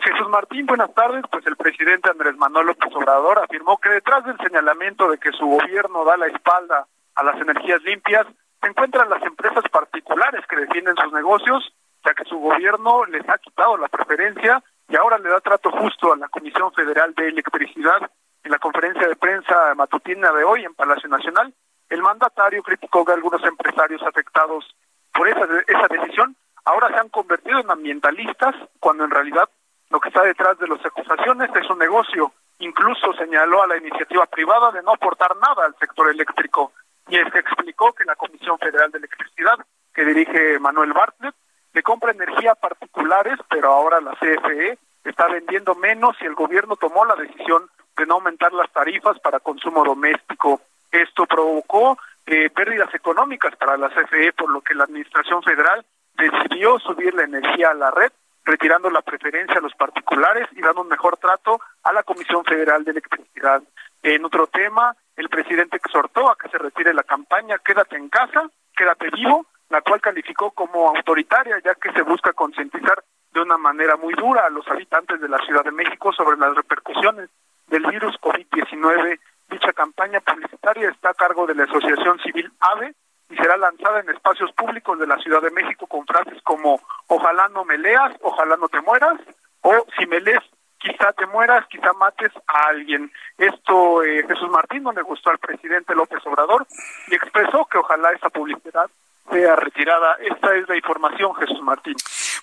Jesús Martín, buenas tardes. Pues el presidente Andrés Manuel López Obrador afirmó que detrás del señalamiento de que su gobierno da la espalda a las energías limpias, se encuentran las empresas particulares que defienden sus negocios, ya que su gobierno les ha quitado la preferencia y ahora le da trato justo a la Comisión Federal de Electricidad en la conferencia de prensa matutina de hoy en Palacio Nacional, el mandatario criticó que algunos empresarios afectados por esa, esa decisión ahora se han convertido en ambientalistas cuando en realidad Lo que está detrás de las acusaciones es un negocio. Incluso señaló a la iniciativa privada de no aportar nada al sector eléctrico. Y es que explicó que la Comisión Federal de Electricidad, que dirige Manuel Bartlett, le compra energía a particulares, pero ahora la CFE está vendiendo menos y el gobierno tomó la decisión de no aumentar las tarifas para consumo doméstico. Esto provocó eh, pérdidas económicas para la CFE, por lo que la Administración Federal decidió subir la energía a la red, retirando la preferencia a los particulares y dando un mejor trato a la Comisión Federal de Electricidad. En otro tema, el presidente exhortó a que se retire la campaña Quédate en casa, quédate vivo, la cual calificó como autoritaria, ya que se busca concientizar de una manera muy dura a los habitantes de la Ciudad de México sobre las repercusiones del virus COVID-19. Dicha campaña publicitaria está a cargo de la Asociación Civil AVE y será lanzada en espacios públicos de la Ciudad de México con frases como ojalá no me leas, ojalá no te mueras o si me lees quizá te mueras, quizá mates a alguien. Esto eh, Jesús Martín no le gustó al presidente López Obrador y expresó que ojalá esa publicidad sea retirada. Esta es la información, Jesús Martín.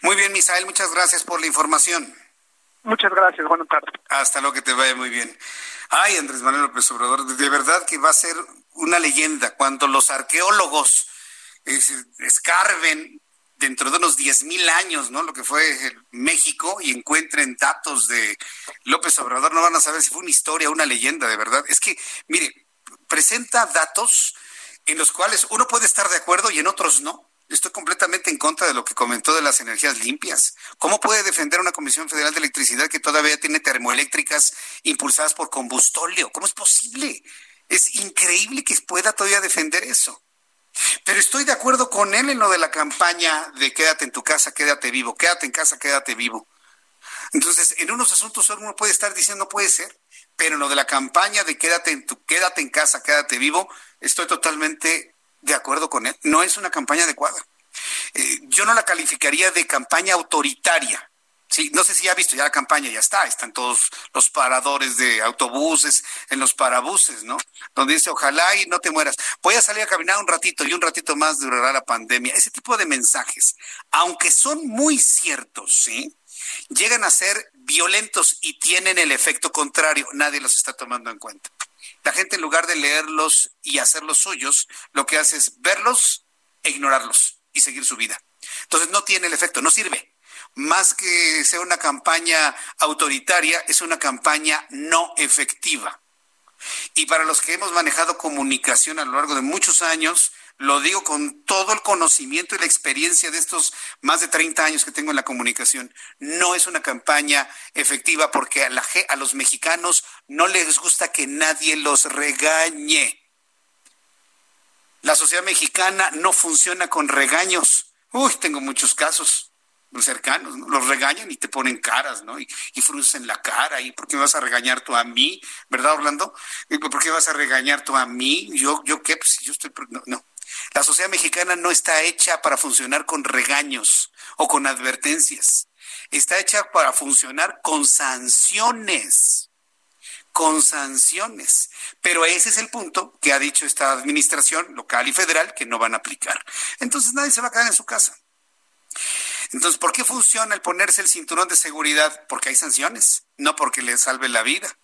Muy bien, Misael, muchas gracias por la información. Muchas gracias, buenas tardes. Hasta luego, que te vaya muy bien. Ay, Andrés Manuel López Obrador, de verdad que va a ser una leyenda cuando los arqueólogos escarben dentro de unos 10.000 años, ¿no? Lo que fue México y encuentren datos de López Obrador, no van a saber si fue una historia o una leyenda, de verdad. Es que, mire, presenta datos en los cuales uno puede estar de acuerdo y en otros no. Estoy completamente en contra de lo que comentó de las energías limpias. ¿Cómo puede defender una Comisión Federal de Electricidad que todavía tiene termoeléctricas impulsadas por combustóleo? ¿Cómo es posible? Es increíble que pueda todavía defender eso. Pero estoy de acuerdo con él en lo de la campaña de quédate en tu casa, quédate vivo, quédate en casa, quédate vivo. Entonces, en unos asuntos uno puede estar diciendo puede ser, pero en lo de la campaña de quédate en tu, quédate en casa, quédate vivo, estoy totalmente de acuerdo con él. No es una campaña adecuada. Eh, yo no la calificaría de campaña autoritaria. Sí, no sé si ya ha visto, ya la campaña ya está, están todos los paradores de autobuses, en los parabuses, ¿no? Donde dice, ojalá y no te mueras. Voy a salir a caminar un ratito y un ratito más durará la pandemia. Ese tipo de mensajes, aunque son muy ciertos, ¿sí? Llegan a ser violentos y tienen el efecto contrario. Nadie los está tomando en cuenta. La gente en lugar de leerlos y hacerlos suyos, lo que hace es verlos e ignorarlos y seguir su vida. Entonces no tiene el efecto, no sirve. Más que sea una campaña autoritaria, es una campaña no efectiva. Y para los que hemos manejado comunicación a lo largo de muchos años, lo digo con todo el conocimiento y la experiencia de estos más de 30 años que tengo en la comunicación. No es una campaña efectiva porque a, la, a los mexicanos no les gusta que nadie los regañe. La sociedad mexicana no funciona con regaños. Uy, tengo muchos casos cercanos, los regañan y te ponen caras, ¿no? Y, y fruncen la cara, ¿y por qué vas a regañar tú a mí? ¿Verdad, Orlando? ¿Por qué vas a regañar tú a mí? ¿Yo, yo qué? Pues yo estoy... No, no. La sociedad mexicana no está hecha para funcionar con regaños o con advertencias. Está hecha para funcionar con sanciones. Con sanciones. Pero ese es el punto que ha dicho esta administración local y federal que no van a aplicar. Entonces nadie se va a quedar en su casa. Entonces, ¿por qué funciona el ponerse el cinturón de seguridad? Porque hay sanciones, no porque le salve la vida.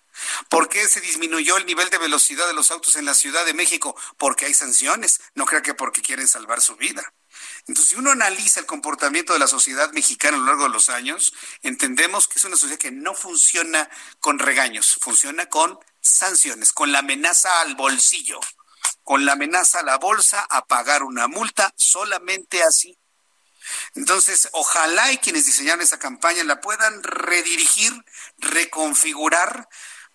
¿Por qué se disminuyó el nivel de velocidad de los autos en la Ciudad de México? Porque hay sanciones, no creo que porque quieren salvar su vida. Entonces, si uno analiza el comportamiento de la sociedad mexicana a lo largo de los años, entendemos que es una sociedad que no funciona con regaños, funciona con sanciones, con la amenaza al bolsillo, con la amenaza a la bolsa a pagar una multa, solamente así. Entonces, ojalá y quienes diseñaron esa campaña la puedan redirigir, reconfigurar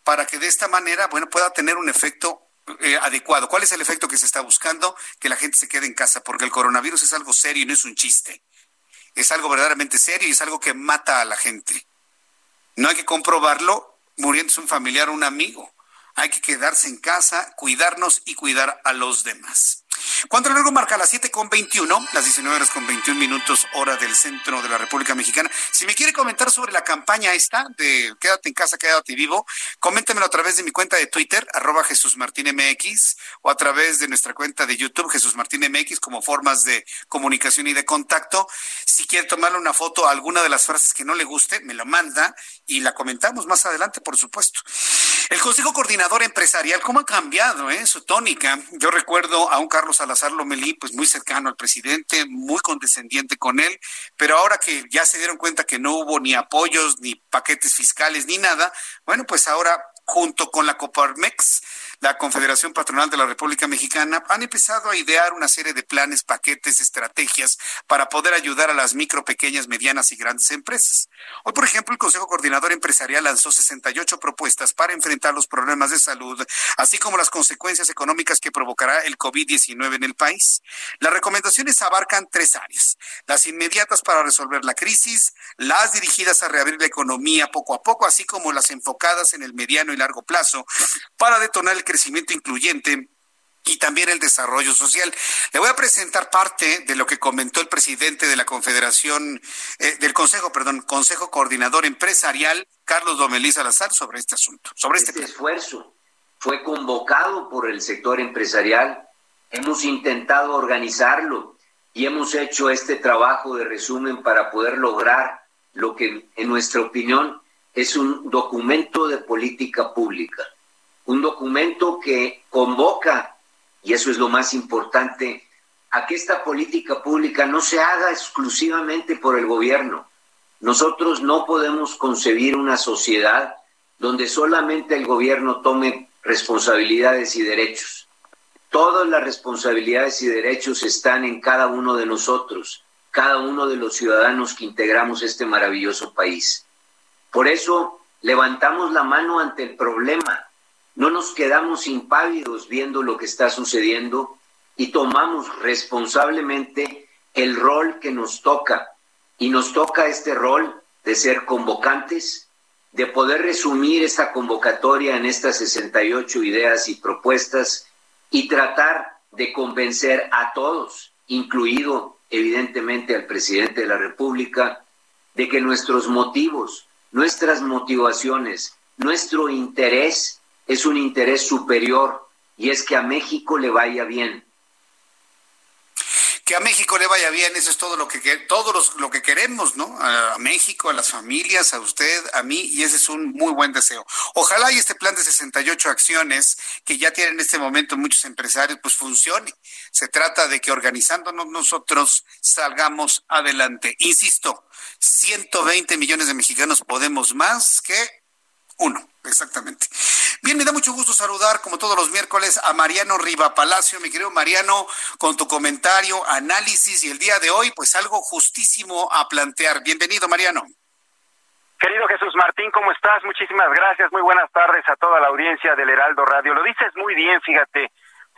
para que de esta manera, bueno, pueda tener un efecto eh, adecuado. ¿Cuál es el efecto que se está buscando? Que la gente se quede en casa, porque el coronavirus es algo serio y no es un chiste. Es algo verdaderamente serio y es algo que mata a la gente. No hay que comprobarlo muriéndose un familiar o un amigo. Hay que quedarse en casa, cuidarnos y cuidar a los demás. Cuando luego marca las 7 con 21, las 19 horas con 21 minutos, hora del centro de la República Mexicana. Si me quiere comentar sobre la campaña esta de Quédate en casa, quédate vivo, coméntemelo a través de mi cuenta de Twitter, arroba Jesús Martín MX, o a través de nuestra cuenta de YouTube, Jesús Martín MX, como formas de comunicación y de contacto. Si quiere tomarle una foto a alguna de las frases que no le guste, me lo manda y la comentamos más adelante, por supuesto. El Consejo Coordinador Empresarial, ¿cómo ha cambiado eh, su tónica? Yo recuerdo a un Carlos Salazar Lomelí, pues muy cercano al presidente, muy condescendiente con él, pero ahora que ya se dieron cuenta que no hubo ni apoyos, ni paquetes fiscales, ni nada, bueno, pues ahora junto con la Coparmex, la Confederación Patronal de la República Mexicana, han empezado a idear una serie de planes, paquetes, estrategias para poder ayudar a las micro, pequeñas, medianas y grandes empresas. Hoy, por ejemplo, el Consejo Coordinador Empresarial lanzó 68 propuestas para enfrentar los problemas de salud, así como las consecuencias económicas que provocará el COVID-19 en el país. Las recomendaciones abarcan tres áreas, las inmediatas para resolver la crisis, las dirigidas a reabrir la economía poco a poco, así como las enfocadas en el mediano y largo plazo para detonar el crecimiento incluyente y también el desarrollo social. Le voy a presentar parte de lo que comentó el presidente de la Confederación, eh, del Consejo, perdón, Consejo Coordinador Empresarial, Carlos Domelí Salazar, sobre este asunto, sobre este, este esfuerzo. Fue convocado por el sector empresarial, hemos intentado organizarlo y hemos hecho este trabajo de resumen para poder lograr lo que, en nuestra opinión, es un documento de política pública un documento que convoca, y eso es lo más importante, a que esta política pública no se haga exclusivamente por el gobierno. Nosotros no podemos concebir una sociedad donde solamente el gobierno tome responsabilidades y derechos. Todas las responsabilidades y derechos están en cada uno de nosotros, cada uno de los ciudadanos que integramos este maravilloso país. Por eso levantamos la mano ante el problema no nos quedamos impávidos viendo lo que está sucediendo y tomamos responsablemente el rol que nos toca. Y nos toca este rol de ser convocantes, de poder resumir esta convocatoria en estas 68 ideas y propuestas y tratar de convencer a todos, incluido evidentemente al presidente de la República, de que nuestros motivos, nuestras motivaciones, nuestro interés es un interés superior y es que a México le vaya bien. Que a México le vaya bien, eso es todo lo que todos lo que queremos, ¿no? A México, a las familias, a usted, a mí, y ese es un muy buen deseo. Ojalá y este plan de 68 acciones que ya tienen en este momento muchos empresarios, pues funcione. Se trata de que organizándonos nosotros salgamos adelante. Insisto, 120 millones de mexicanos podemos más que uno, exactamente. Bien, me da mucho gusto saludar, como todos los miércoles, a Mariano Riva Palacio, mi querido Mariano, con tu comentario, análisis y el día de hoy, pues algo justísimo a plantear. Bienvenido, Mariano. Querido Jesús Martín, ¿cómo estás? Muchísimas gracias. Muy buenas tardes a toda la audiencia del Heraldo Radio. Lo dices muy bien, fíjate.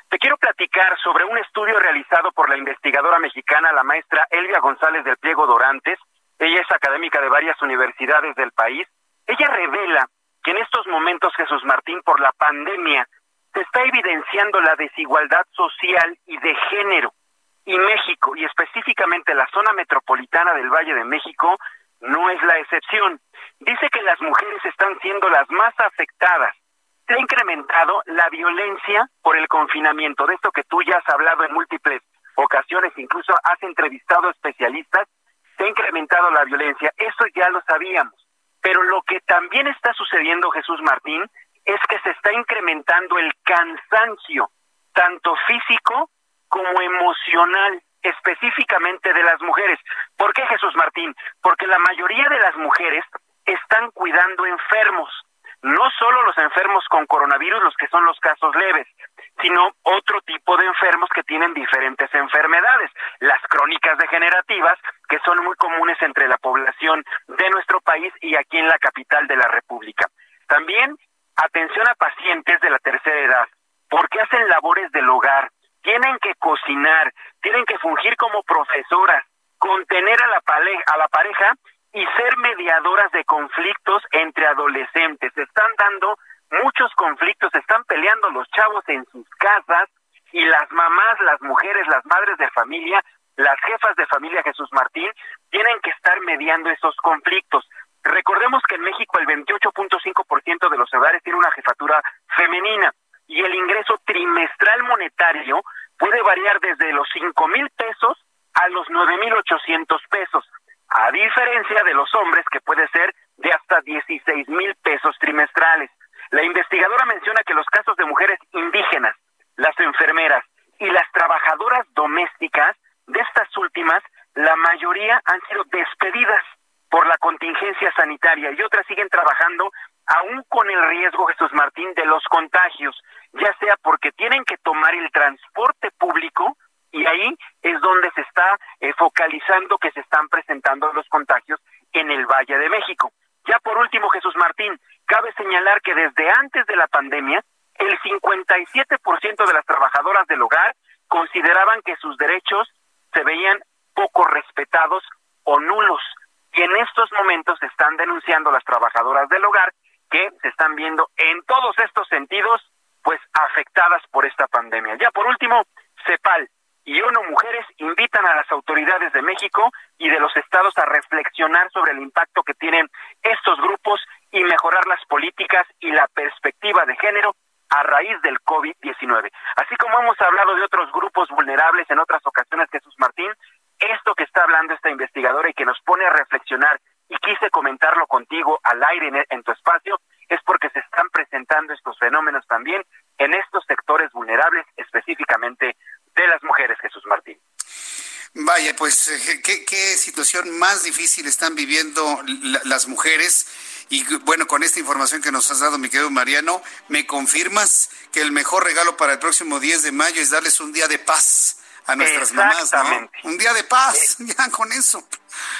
Te quiero platicar sobre un estudio realizado por la investigadora mexicana, la maestra Elvia González del Pliego Dorantes. Ella es académica de varias universidades del país. Ella revela que en estos momentos, Jesús Martín, por la pandemia, se está evidenciando la desigualdad social y de género. Y México, y específicamente la zona metropolitana del Valle de México, no es la excepción. Dice que las mujeres están siendo las más afectadas. Se ha incrementado la violencia por el confinamiento, de esto que tú ya has hablado en múltiples ocasiones, incluso has entrevistado especialistas, se ha incrementado la violencia, eso ya lo sabíamos. Pero lo que también está sucediendo, Jesús Martín, es que se está incrementando el cansancio, tanto físico como emocional, específicamente de las mujeres. ¿Por qué, Jesús Martín? Porque la mayoría de las mujeres están cuidando enfermos, no solo los enfermos con coronavirus, los que son los casos leves, sino otro tipo de enfermos que tienen diferentes enfermedades, las crónicas degenerativas, que son muy comunes entre la población de nuestro país y aquí en la capital de la República. También atención a pacientes de la tercera edad, porque hacen labores del hogar, tienen que cocinar, tienen que fungir como profesoras, contener a la, a la pareja y ser mediadoras de conflictos entre adolescentes. Se están dando muchos conflictos, se están peleando los chavos en sus casas, y las mamás, las mujeres, las madres de familia, las jefas de familia Jesús Martín, tienen que estar mediando esos conflictos. Recordemos que en México el 28.5% de los hogares tiene una jefatura femenina y el ingreso trimestral monetario puede variar desde los 5 mil pesos a los 9 mil 800 pesos, a diferencia de los hombres que puede ser de hasta 16 mil pesos trimestrales. La investigadora menciona que los casos de mujeres indígenas, las enfermeras y las trabajadoras domésticas de estas últimas, la mayoría han sido despedidas por la contingencia sanitaria y otras siguen trabajando aún con el riesgo, Jesús Martín, de los contagios, ya sea porque tienen que tomar el transporte público y ahí es donde se está eh, focalizando que se están presentando los contagios en el Valle de México. Ya por último, Jesús Martín, cabe señalar que desde antes de la pandemia, el 57% de las trabajadoras del hogar consideraban que sus derechos se veían poco respetados o nulos. Y en estos momentos están denunciando las trabajadoras del hogar que se están viendo en todos estos sentidos pues afectadas por esta pandemia. Ya por último, CEPAL y ONU Mujeres invitan a las autoridades de México y de los estados a reflexionar sobre el impacto que tienen estos grupos y mejorar las políticas y la perspectiva de género a raíz del COVID-19. Así como hemos hablado de otros grupos vulnerables en otras ocasiones, Jesús Martín, esto que está hablando esta investigadora y que nos pone a reflexionar y quise comentarlo contigo al aire en, tu espacio, es porque se están presentando estos fenómenos también en estos sectores vulnerables, específicamente de las mujeres, Jesús Martín. Vaya, pues eh, ¿qué, qué situación más difícil están viviendo las mujeres. Y bueno, con esta información que nos has dado, mi querido Mariano, ¿me confirmas que el mejor regalo para el próximo 10 de mayo es darles un día de paz a nuestras mamás, ¿no? Un día de paz, eh, ya con eso.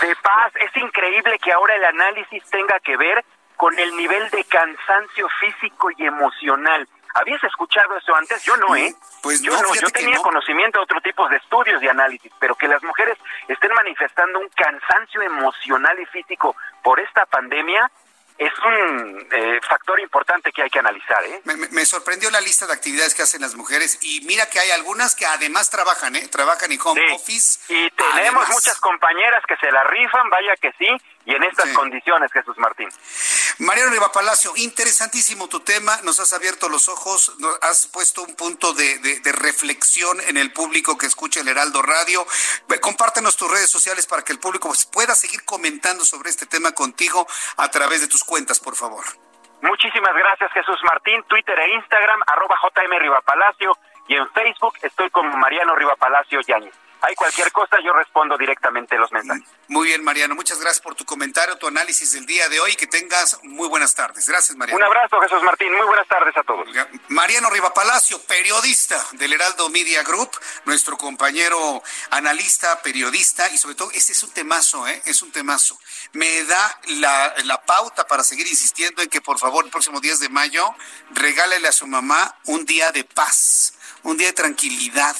De paz, es increíble que ahora el análisis tenga que ver con el nivel de cansancio físico y emocional. ¿Habías escuchado eso antes? Yo no, ¿eh? Pues yo no, yo tenía conocimiento de otro tipo de estudios y análisis, pero que las mujeres estén manifestando un cansancio emocional y físico por esta pandemia, es un eh, factor importante que hay que analizar. ¿eh? Me, sorprendió la lista de actividades que hacen las mujeres y mira que hay algunas que además trabajan, ¿eh? trabajan en home office. Y tenemos muchas compañeras que se la rifan, vaya que sí, y en estas condiciones, Jesús Martín. Mariano Riva Palacio, interesantísimo tu tema, nos has abierto los ojos, nos has puesto un punto de, reflexión en el público que escucha el Heraldo Radio. Compártenos tus redes sociales para que el público pues, pueda seguir comentando sobre este tema contigo a través de tus cuentas, por favor. Muchísimas gracias, Jesús Martín. Twitter e Instagram, arroba JM Riva Palacio, y en Facebook estoy como Mariano Riva Palacio Yañez hay cualquier cosa, yo respondo directamente los mensajes. Muy bien, Mariano. Muchas gracias por tu comentario, tu análisis del día de hoy. Que tengas muy buenas tardes. Gracias, Mariano. Un abrazo, Jesús Martín. Muy buenas tardes a todos. Mariano Palacio, periodista del Heraldo Media Group, nuestro compañero analista, periodista y sobre todo, este es un temazo, ¿eh? Es un temazo. Me da la, la pauta para seguir insistiendo en que, por favor, el próximo 10 de mayo, regálele a su mamá un día de paz, un día de tranquilidad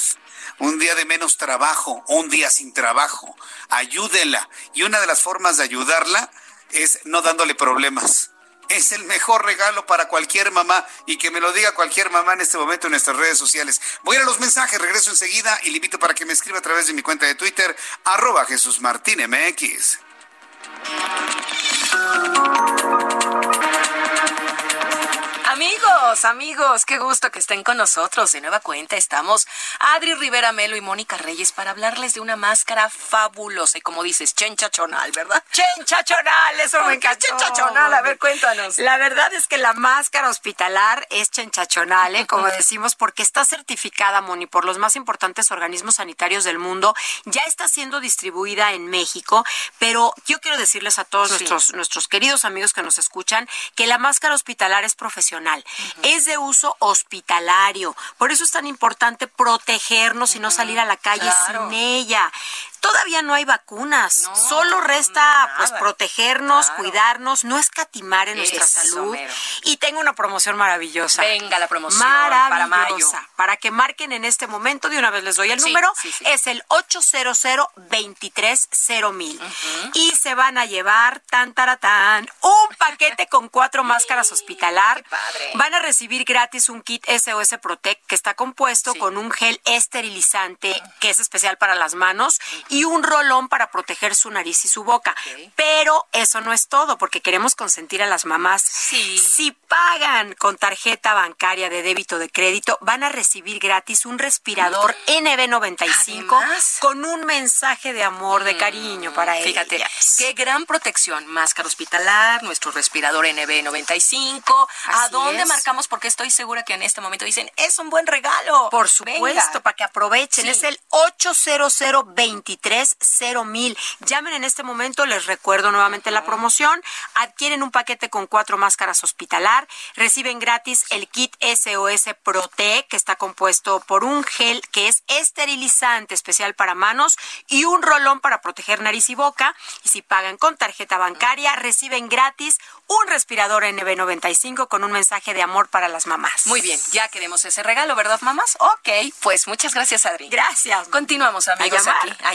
un día de menos trabajo un día sin trabajo. Ayúdela. Y una de las formas de ayudarla es no dándole problemas. Es el mejor regalo para cualquier mamá y que me lo diga cualquier mamá en este momento en nuestras redes sociales. Voy a, los mensajes, regreso enseguida y le invito para que me escriba a través de mi cuenta de Twitter, arroba Jesús. Amigos, amigos, qué gusto que estén con nosotros. De nueva cuenta estamos Adri Rivera Melo y Mónica Reyes para hablarles de una máscara fabulosa y como dices, chenchachonal, ¿verdad? Chenchachonal, eso me encantó. Chenchachonal, a ver, cuéntanos. La verdad es que la máscara hospitalar es chenchachonal, ¿eh? como decimos, porque está certificada, Moni, por los más importantes organismos sanitarios del mundo. Ya está siendo distribuida en México, pero yo quiero decirles a todos nuestros, nuestros queridos amigos que nos escuchan que la máscara hospitalar es profesional es de uso hospitalario. Por eso es tan importante protegernos y no salir a la calle sin ella. Todavía no hay vacunas, solo resta pues protegernos, cuidarnos, no escatimar en nuestra salud. Y tengo una promoción maravillosa. Venga la promoción maravillosa, para mayo. Para que marquen en este momento, de una vez les doy el número, es el 800 23 mil. Y se van a llevar tan taratán un paquete con cuatro máscaras hospitalar. Van a recibir gratis un kit SOS Protect que está compuesto con un gel esterilizante que es especial para las manos y un rolón para proteger su nariz y su boca. Pero eso no es todo, porque queremos consentir a las mamás. Si pagan con tarjeta bancaria de débito de crédito, van a recibir gratis un respirador NB95 con un mensaje de amor, de cariño para ellas. Fíjate, qué gran protección. Máscara hospitalar, nuestro respirador NB95. ¿A dónde marcamos? Porque estoy segura que en este momento dicen, es un buen regalo. Por supuesto, para que aprovechen. Es el 800 23 mil. Llamen en este momento, les recuerdo nuevamente la promoción. Adquieren un paquete con cuatro máscaras hospitalar. Reciben gratis el kit SOS Prote, que está compuesto por un gel que es esterilizante especial para manos y un rolón para proteger nariz y boca. Y si pagan con tarjeta bancaria, reciben gratis un respirador NB95 con un mensaje de amor para las mamás. Muy bien, ya queremos ese regalo, ¿verdad, mamás? Ok, pues muchas gracias, Adri. Gracias. Continuamos, amigos, a aquí. A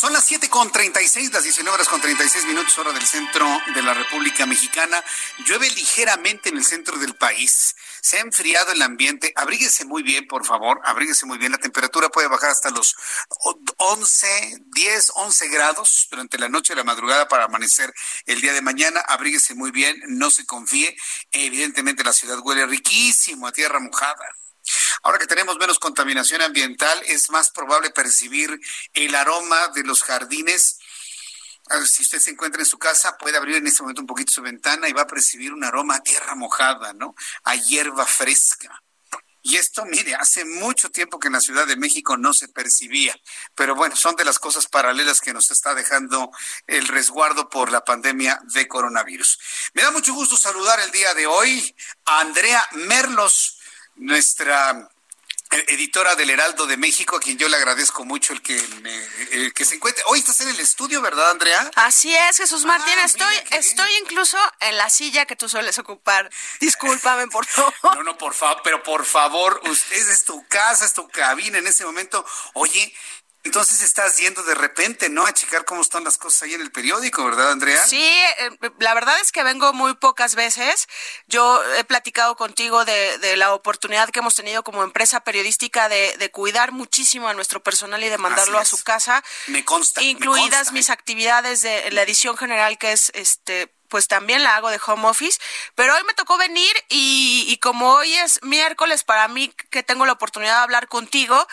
Son las 7 con 36, las 19 horas con 36 minutos, hora del centro de la República Mexicana. Llueve ligeramente en el centro del país. Se ha enfriado el ambiente. Abríguese muy bien, por favor. Abríguese muy bien. La temperatura puede bajar hasta los 11, 10, 11 grados durante la noche y la madrugada para amanecer el día de mañana. Abríguese muy bien. No se confíe. Evidentemente la ciudad huele riquísimo a tierra mojada. Ahora que tenemos menos contaminación ambiental, es más probable percibir el aroma de los jardines. Si usted se encuentra en su casa, puede abrir en este momento un poquito su ventana y va a percibir un aroma a tierra mojada, ¿no? A hierba fresca. Y esto, mire, hace mucho tiempo que en la Ciudad de México no se percibía, pero bueno, son de las cosas paralelas que nos está dejando el resguardo por la pandemia de coronavirus. Me da mucho gusto saludar el día de hoy a Andrea Merlos nuestra eh, editora del Heraldo de México, a quien yo le agradezco mucho el que, que se encuentre. Hoy estás en el estudio, ¿verdad, Andrea? Así es, Jesús Martín. Ah, estoy, estoy incluso en la silla que tú sueles ocupar. Discúlpame, por favor. No, no, por favor, pero por favor, usted es tu casa, es tu cabina en ese momento. Oye, entonces estás yendo de repente, ¿no? A checar cómo están las cosas ahí en el periódico, ¿verdad, Andrea? Sí, eh, la verdad es que vengo muy pocas veces. Yo he platicado contigo de, la oportunidad que hemos tenido como empresa periodística de, cuidar muchísimo a nuestro personal y de mandarlo a su casa. Me consta. Incluidas ¿eh? mis actividades de la edición general, que es este pues también la hago de home office, pero hoy me tocó venir y, y, como hoy es miércoles para mí que tengo la oportunidad de hablar contigo,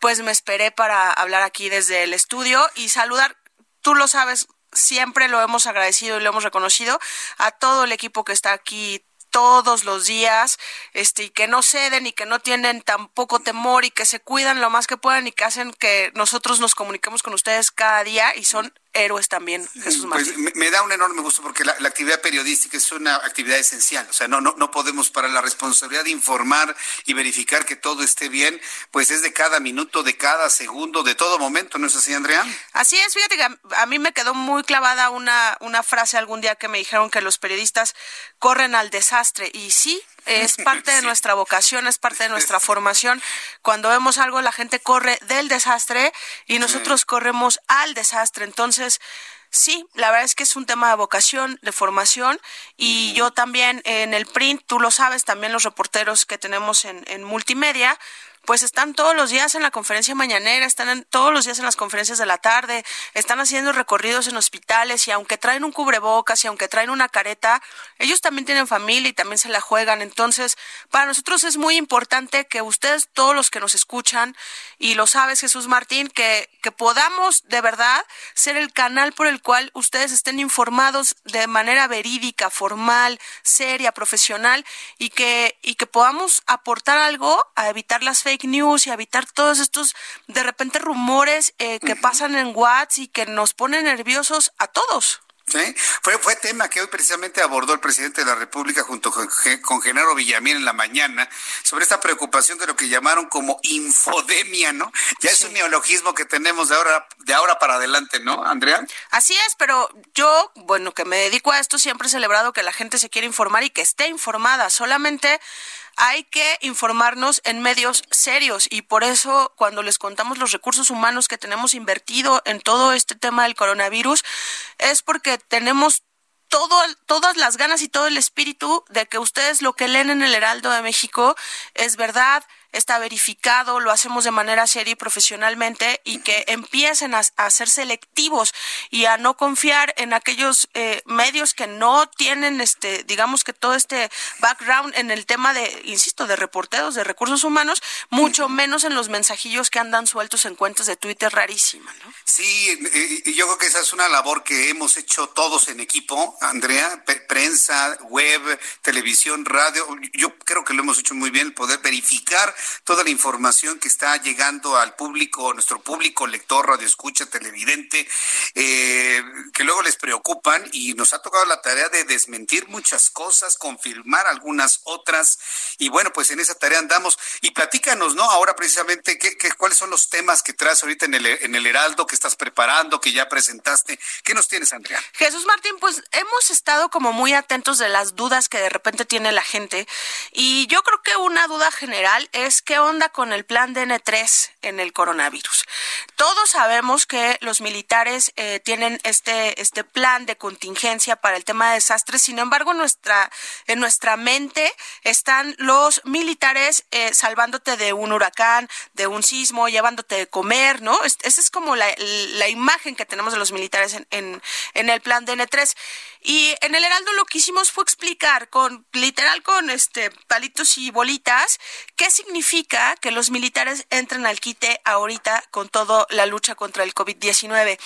pues me esperé para hablar aquí desde el estudio y saludar, tú lo sabes, siempre lo hemos agradecido y lo hemos reconocido a todo el equipo que está aquí todos los días, este, y que no ceden y que no tienen tampoco temor y que se cuidan lo más que puedan y que hacen que nosotros nos comuniquemos con ustedes cada día y son héroes también, Jesús pues, Martín. me, da un enorme gusto porque la, actividad periodística es una actividad esencial. O sea, no, no, no podemos para la responsabilidad de informar y verificar que todo esté bien, pues es de cada minuto, de cada segundo, de todo momento, ¿no es así, Andrea? Así es, fíjate que a, mí me quedó muy clavada una, una frase algún día que me dijeron que los periodistas corren al desastre. Y sí, es parte de nuestra vocación, es parte de nuestra formación. Cuando vemos algo, la gente corre del desastre y nosotros corremos al desastre. Entonces, sí, la verdad es que es un tema de vocación, de formación y yo también en el print, tú lo sabes, también los reporteros que tenemos en, en multimedia, pues están todos los días en la conferencia mañanera, están todos los días en las conferencias de la tarde, están haciendo recorridos en hospitales y aunque traen un cubrebocas y aunque traen una careta, ellos también tienen familia y también se la juegan. Entonces, para nosotros es muy importante que ustedes, todos los que nos escuchan, y lo sabes Jesús Martín, que, que podamos de verdad ser el canal por el cual ustedes estén informados de manera verídica, formal, seria, profesional y que, y que podamos aportar algo a evitar las fake news y evitar todos estos de repente rumores eh, que pasan en WhatsApp y que nos ponen nerviosos a todos. ¿Sí? Fue, fue tema que hoy precisamente abordó el presidente de la República junto con, con Genaro Villamil en la mañana sobre esta preocupación de lo que llamaron como infodemia, ¿no? Ya es un neologismo que tenemos de ahora, de ahora para adelante, ¿no, Andrea? Así es, pero yo, bueno, que me dedico a esto, siempre he celebrado que la gente se quiere informar y que esté informada. Solamente hay que informarnos en medios serios y por eso cuando les contamos los recursos humanos que tenemos invertido en todo este tema del coronavirus es porque tenemos todo, todas las ganas y todo el espíritu de que ustedes lo que leen en el Heraldo de México es verdad, está verificado, lo hacemos de manera seria y profesionalmente y que empiecen a, ser selectivos y a no confiar en aquellos eh, medios que no tienen, este, digamos que todo este background en el tema de, insisto, de reporteros, de recursos humanos, mucho menos en los mensajillos que andan sueltos en cuentas de Twitter rarísima, ¿no? Sí, y yo creo que esa es una labor que hemos hecho todos en equipo, Andrea, prensa, web, televisión, radio. Yo creo que lo hemos hecho muy bien, poder verificar toda la información que está llegando al público, nuestro público lector, radio escucha, televidente, eh, que luego les preocupan y nos ha tocado la tarea de desmentir muchas cosas, confirmar algunas otras y bueno, pues en esa tarea andamos y platícanos, ¿no? Ahora precisamente qué cuáles son los temas que traes ahorita en el, en el Heraldo que estás preparando, que ya presentaste. ¿Qué nos tienes, Andrea? Jesús Martín, pues hemos estado como muy atentos de las dudas que de repente tiene la gente y yo creo que una duda general es qué onda con el plan DN3 en el coronavirus. Todos sabemos que los militares eh, tienen este, este plan de contingencia para el tema de desastres, sin embargo, nuestra, en nuestra mente están los militares eh, salvándote de un huracán, de un sismo, llevándote de comer, ¿no? Esa es como la, imagen que tenemos de los militares en, en, en el plan DN3. Y en el Heraldo lo que hicimos fue explicar con literal con este palitos y bolitas qué significa que los militares entren al quite ahorita con toda la lucha contra el COVID-19.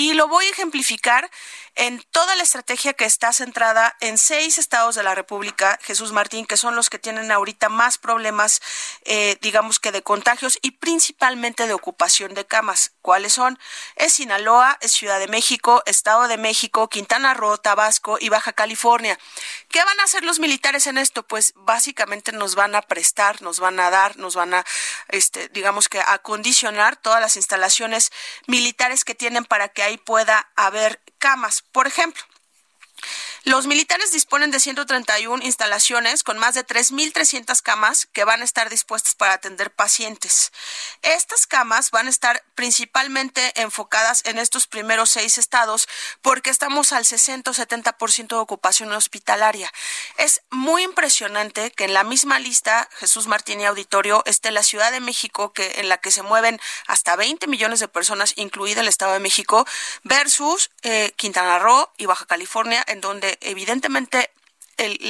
Y lo voy a ejemplificar en toda la estrategia que está centrada en seis estados de la República, Jesús Martín, que son los que tienen ahorita más problemas, eh, digamos que de contagios y principalmente de ocupación de camas. ¿Cuáles son? Es Sinaloa, es Ciudad de México, Estado de México, Quintana Roo, Tabasco y Baja California. ¿Qué van a hacer los militares en esto? Pues básicamente nos van a prestar, nos van a dar, nos van a, este, digamos que acondicionar todas las instalaciones militares que tienen para que ahí pueda haber camas. Por ejemplo, los militares disponen de 131 instalaciones con más de 3.300 camas que van a estar dispuestas para atender pacientes. Estas camas van a estar principalmente enfocadas en estos primeros seis estados porque estamos al 60 o 70% de ocupación hospitalaria. Es muy impresionante que en la misma lista, Jesús Martín Auditorio, esté la Ciudad de México, que, en la que se mueven hasta 20 millones de personas, incluida el Estado de México, versus eh, Quintana Roo y Baja California, en donde evidentemente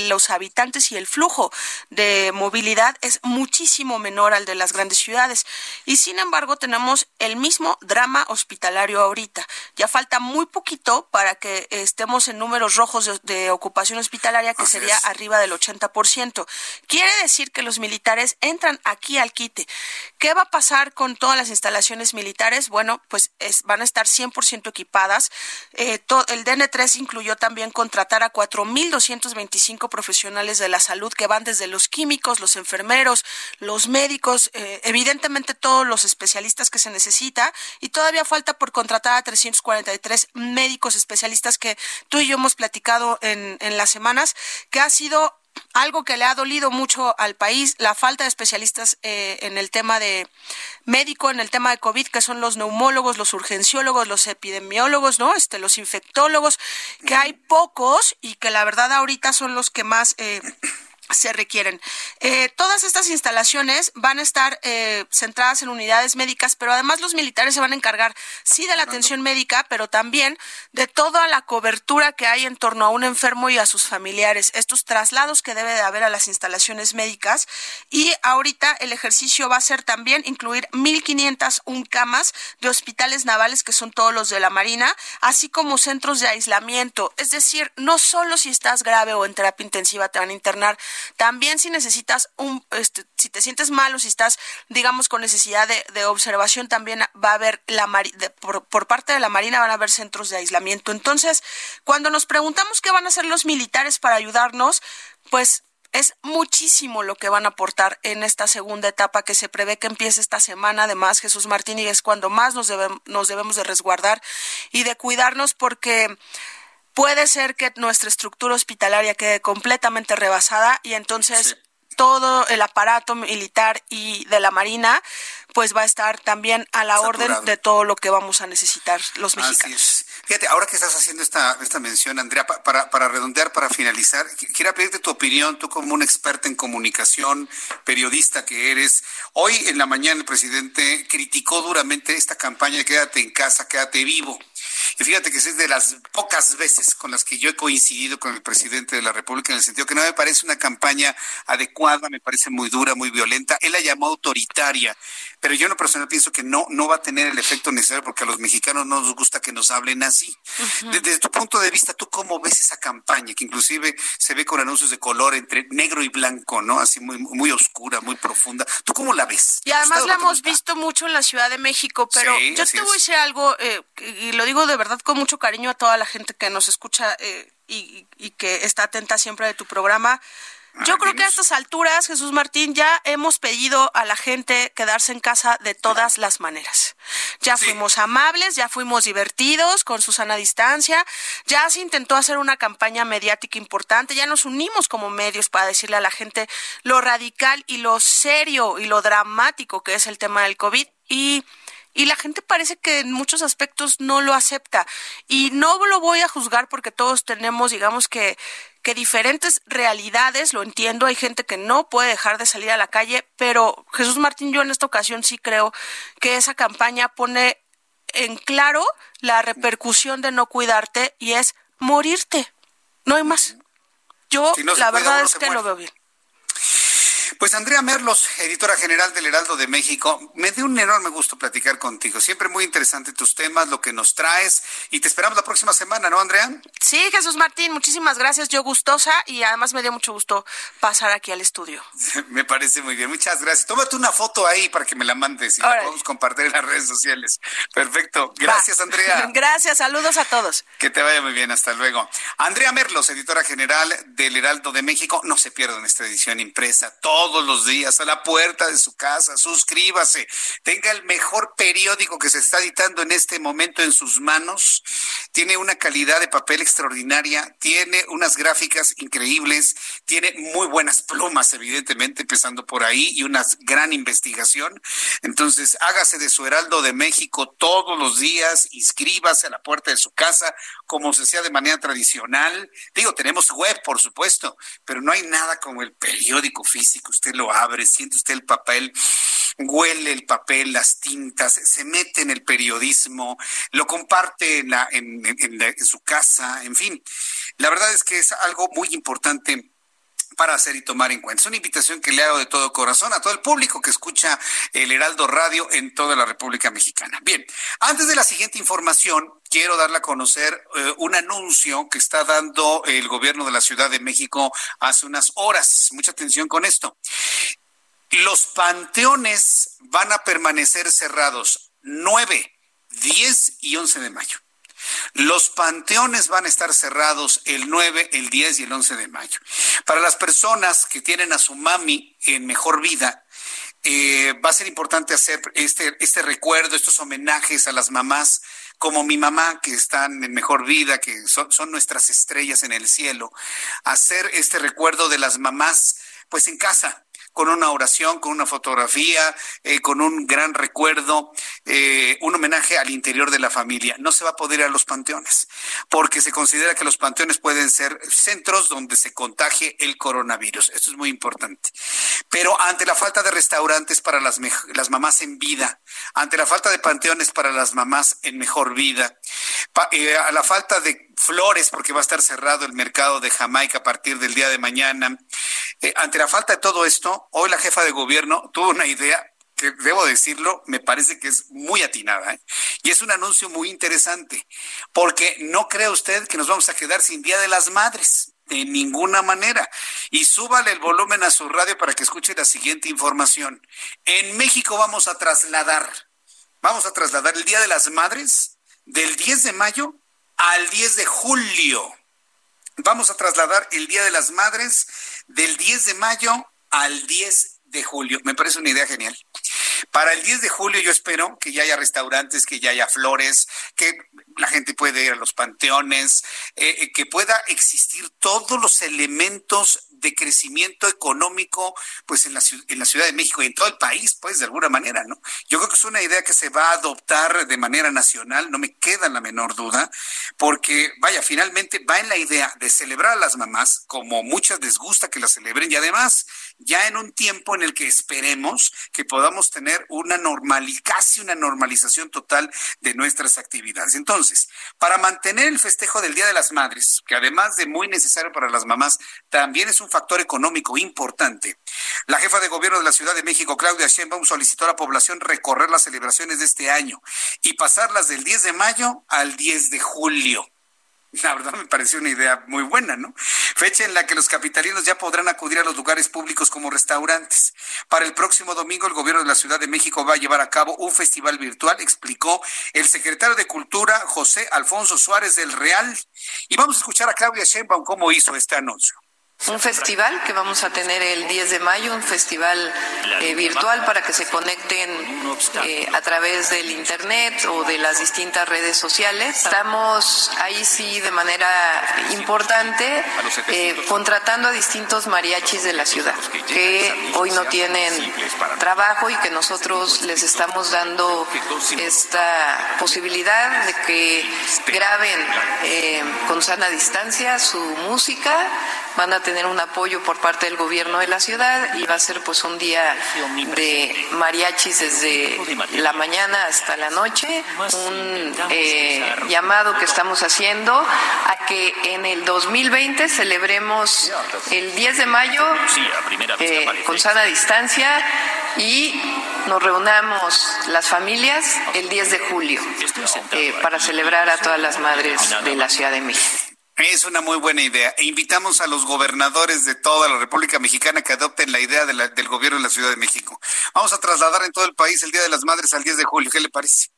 los habitantes y el flujo de movilidad es muchísimo menor al de las grandes ciudades. Y sin embargo, tenemos el mismo drama hospitalario ahorita. Ya falta muy poquito para que estemos en números rojos de, ocupación hospitalaria, que sería arriba del 80%. Quiere decir que los militares entran aquí al quite. ¿Qué va a pasar con todas las instalaciones militares? Bueno, pues van a estar 100% equipadas. Eh, el DN3 incluyó también contratar a 4.225 profesionales de la salud que van desde los químicos, los enfermeros, los médicos, eh, evidentemente todos los especialistas que se necesita y todavía falta por contratar a 343 médicos especialistas que tú y yo hemos platicado en, en las semanas, que ha sido algo que le ha dolido mucho al país, la falta de especialistas eh, en el tema de médico, en el tema de COVID, que son los neumólogos, los urgenciólogos, los epidemiólogos, ¿no? Este, los infectólogos, que hay pocos y que la verdad ahorita son los que más eh, se requieren. Eh, todas estas instalaciones van a estar eh, centradas en unidades médicas, pero además los militares se van a encargar, sí, de la atención médica, pero también de toda la cobertura que hay en torno a un enfermo y a sus familiares, estos traslados que debe de haber a las instalaciones médicas. Y ahorita el ejercicio va a ser también incluir 1.501 camas de hospitales navales, que son todos los de la Marina, así como centros de aislamiento. Es decir, no solo si estás grave o en terapia intensiva te van a internar, también si necesitas un, este, si te sientes mal o si estás, digamos, con necesidad de, observación, también va a haber la por, por parte de la Marina van a haber centros de aislamiento. Entonces, cuando nos preguntamos qué van a hacer los militares para ayudarnos, pues es muchísimo lo que van a aportar en esta segunda etapa que se prevé que empiece esta semana. Además, Jesús Martín, y es cuando más nos, nos debemos de resguardar y de cuidarnos porque puede ser que nuestra estructura hospitalaria quede completamente rebasada y entonces todo el aparato militar y de la Marina pues va a estar también a la orden de todo lo que vamos a necesitar los mexicanos. Fíjate, ahora que estás haciendo esta, esta mención, Andrea, para, para redondear, para finalizar, quiero pedirte tu opinión, tú como una experta en comunicación, periodista que eres. Hoy en la mañana el presidente criticó duramente esta campaña de quédate en casa, quédate vivo. Y fíjate que es de las pocas veces con las que yo he coincidido con el presidente de la República en el sentido que no me parece una campaña adecuada, me parece muy dura, muy violenta. Él la llamó autoritaria, pero yo en lo personal pienso que no, no va a tener el efecto necesario porque a los mexicanos no nos gusta que nos hablen así. Desde tu punto de vista, ¿tú cómo ves esa campaña que inclusive se ve con anuncios de color entre negro y blanco, ¿no? Así muy, muy oscura, muy profunda. ¿Tú cómo la ves? Y además la hemos visto mucho en la Ciudad de México, pero yo te voy a decir algo, eh, y lo digo de verdad con mucho cariño a toda la gente que nos escucha eh, y, y que está atenta siempre de tu programa. Yo creo que a estas alturas, Jesús Martín, ya hemos pedido a la gente quedarse en casa de todas las maneras. Ya fuimos amables, ya fuimos divertidos con su sana distancia, ya se intentó hacer una campaña mediática importante, ya nos unimos como medios para decirle a la gente lo radical y lo serio y lo dramático que es el tema del COVID y y la gente parece que en muchos aspectos no lo acepta. Y no lo voy a juzgar porque todos tenemos, digamos que, que diferentes realidades, lo entiendo, hay gente que no puede dejar de salir a la calle, pero Jesús Martín, yo en esta ocasión sí creo que esa campaña pone en claro la repercusión de no cuidarte y es morirte. No hay más. Yo la verdad es que lo veo bien. Pues Andrea Merlos, editora general del Heraldo de México, me dio un enorme gusto platicar contigo. Siempre muy interesante tus temas, lo que nos traes y te esperamos la próxima semana, ¿no, Andrea? Sí, Jesús Martín, muchísimas gracias. Yo gustosa y además me dio mucho gusto pasar aquí al estudio. me parece muy bien. Muchas gracias. Tómate una foto ahí para que me la mandes y la podemos compartir en las redes sociales. Perfecto. Gracias, Andrea. gracias. Saludos a todos. Que te vaya muy bien. Hasta luego. Andrea Merlos, editora general del Heraldo de México. No se pierdan esta edición impresa. Todo todos los días a la puerta de su casa. Suscríbase. Tenga el mejor periódico que se está editando en este momento en sus manos. Tiene una calidad de papel extraordinaria. Tiene unas gráficas increíbles. Tiene muy buenas plumas, evidentemente, empezando por ahí, y una gran investigación. Entonces, hágase de su Heraldo de México todos los días. Inscríbase a la puerta de su casa, como se hacía de manera tradicional. Digo, tenemos web, por supuesto, pero no hay nada como el periódico físico usted lo abre, siente usted el papel, huele el papel, las tintas, se mete en el periodismo, lo comparte en, la, en, en su casa, en fin. La verdad es que es algo muy importante para hacer y tomar en cuenta. Es una invitación que le hago de todo corazón a todo el público que escucha el Heraldo Radio en toda la República Mexicana. Bien, antes de la siguiente información, quiero darle a conocer eh, un anuncio que está dando el gobierno de la Ciudad de México hace unas horas. Mucha atención con esto. Los panteones van a permanecer cerrados 9, 10 y 11 de mayo. Los panteones van a estar cerrados el 9, el 10 y el 11 de mayo. Para las personas que tienen a su mami en mejor vida, eh, va a ser importante hacer este, este recuerdo, estos homenajes a las mamás como mi mamá, que están en mejor vida, que son, son nuestras estrellas en el cielo, hacer este recuerdo de las mamás, pues en casa, con una oración, con una fotografía, eh, con un gran recuerdo, eh, un homenaje al interior de la familia. No se va a poder ir a los panteones, porque se considera que los panteones pueden ser centros donde se contagie el coronavirus. Esto es muy importante. Pero ante la falta de restaurantes para las, mamás en vida, ante la falta de panteones para las mamás en mejor vida, eh, a la falta de flores, porque va a estar cerrado el mercado de Jamaica a partir del día de mañana. Ante la falta de todo esto, hoy la jefa de gobierno tuvo una idea que debo decirlo, me parece que es muy atinada. ¿eh? Y es un anuncio muy interesante, porque no cree usted que nos vamos a quedar sin Día de las Madres. De ninguna manera. Y súbale el volumen a su radio para que escuche la siguiente información. En México vamos a trasladar, vamos a trasladar el Día de las Madres del 10 de mayo al 10 de julio. Vamos a trasladar el Día de las Madres del 10 de mayo al 10 de julio. Me parece una idea genial. Para el 10 de julio yo espero que ya haya restaurantes, que ya haya flores, que la gente pueda ir a los panteones, eh, eh, que pueda existir todos los elementos de crecimiento económico, pues en la, en la Ciudad de México y en todo el país, pues de alguna manera, ¿no? Yo creo que es una idea que se va a adoptar de manera nacional, no me queda la menor duda, porque, vaya, finalmente va en la idea de celebrar a las mamás, como muchas les gusta que las celebren, y además, ya en un tiempo en el que esperemos que podamos tener una casi una normalización total de nuestras actividades. Entonces, para mantener el festejo del Día de las Madres, que además de muy necesario para las mamás, también es un factor económico importante. La jefa de gobierno de la Ciudad de México, Claudia Sheinbaum, solicitó a la población recorrer las celebraciones de este año y pasarlas del 10 de mayo al 10 de julio. La verdad me pareció una idea muy buena, ¿no? Fecha en la que los capitalinos ya podrán acudir a los lugares públicos como restaurantes. Para el próximo domingo, el gobierno de la Ciudad de México va a llevar a cabo un festival virtual, explicó el secretario de Cultura, José Alfonso Suárez del Real. Y vamos a escuchar a Claudia Sheinbaum cómo hizo este anuncio. Un festival que vamos a tener el 10 de mayo, un festival eh, virtual para que se conecten eh, a través del Internet o de las distintas redes sociales. Estamos ahí sí de manera importante eh, contratando a distintos mariachis de la ciudad que hoy no tienen trabajo y que nosotros les estamos dando esta posibilidad de que graben con sana distancia su música van a tener un apoyo por parte del gobierno de la ciudad y va a ser pues un día de mariachis desde la mañana hasta la noche, un eh, llamado que estamos haciendo a que en el 2020 celebremos el 10 de mayo eh, con sana distancia y nos reunamos las familias el 10 de julio eh, para celebrar a todas las madres de la Ciudad de México. Es una muy buena idea. E invitamos a los gobernadores de toda la República Mexicana que adopten la idea del gobierno de la Ciudad de México. Vamos a trasladar en todo el país el Día de las Madres al 10 de julio. ¿Qué le parece?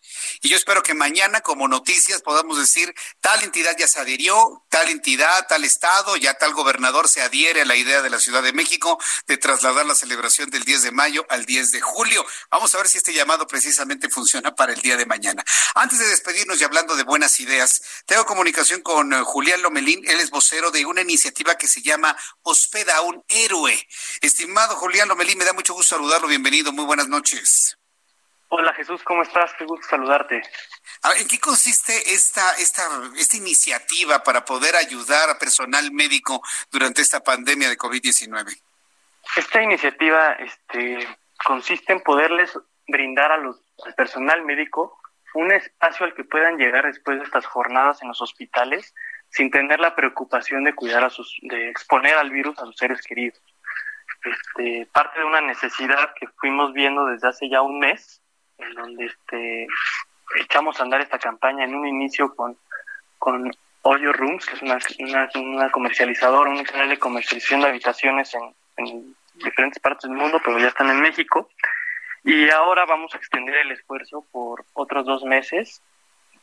Y yo espero que mañana, como noticias, podamos decir, tal entidad ya se adhirió, tal entidad, tal estado, ya tal gobernador se adhiere a la idea de la Ciudad de México de trasladar la celebración del 10 de mayo al 10 de julio. Vamos a ver si este llamado precisamente funciona para el día de mañana. Antes de despedirnos y hablando de buenas ideas, tengo comunicación con eh, Julián Lomelín, él es vocero de una iniciativa que se llama Hospeda a un héroe. Estimado Julián Lomelín, me da mucho gusto saludarlo, bienvenido, muy buenas noches. Hola Jesús, ¿cómo estás? Qué gusto saludarte. ¿En qué consiste esta, esta, esta iniciativa para poder ayudar a personal médico durante esta pandemia de COVID-19? Esta iniciativa este, consiste en poderles brindar a los, al personal médico un espacio al que puedan llegar después de estas jornadas en los hospitales sin tener la preocupación de cuidar a sus, de exponer al virus a sus seres queridos. Este, parte de una necesidad que fuimos viendo desde hace ya un mes en donde este, echamos a andar esta campaña en un inicio con, con Oyo Rooms, que es una, una, comercializadora, un canal de comercialización de habitaciones en, en diferentes partes del mundo, pero ya están en México. Y ahora vamos a extender el esfuerzo por otros dos meses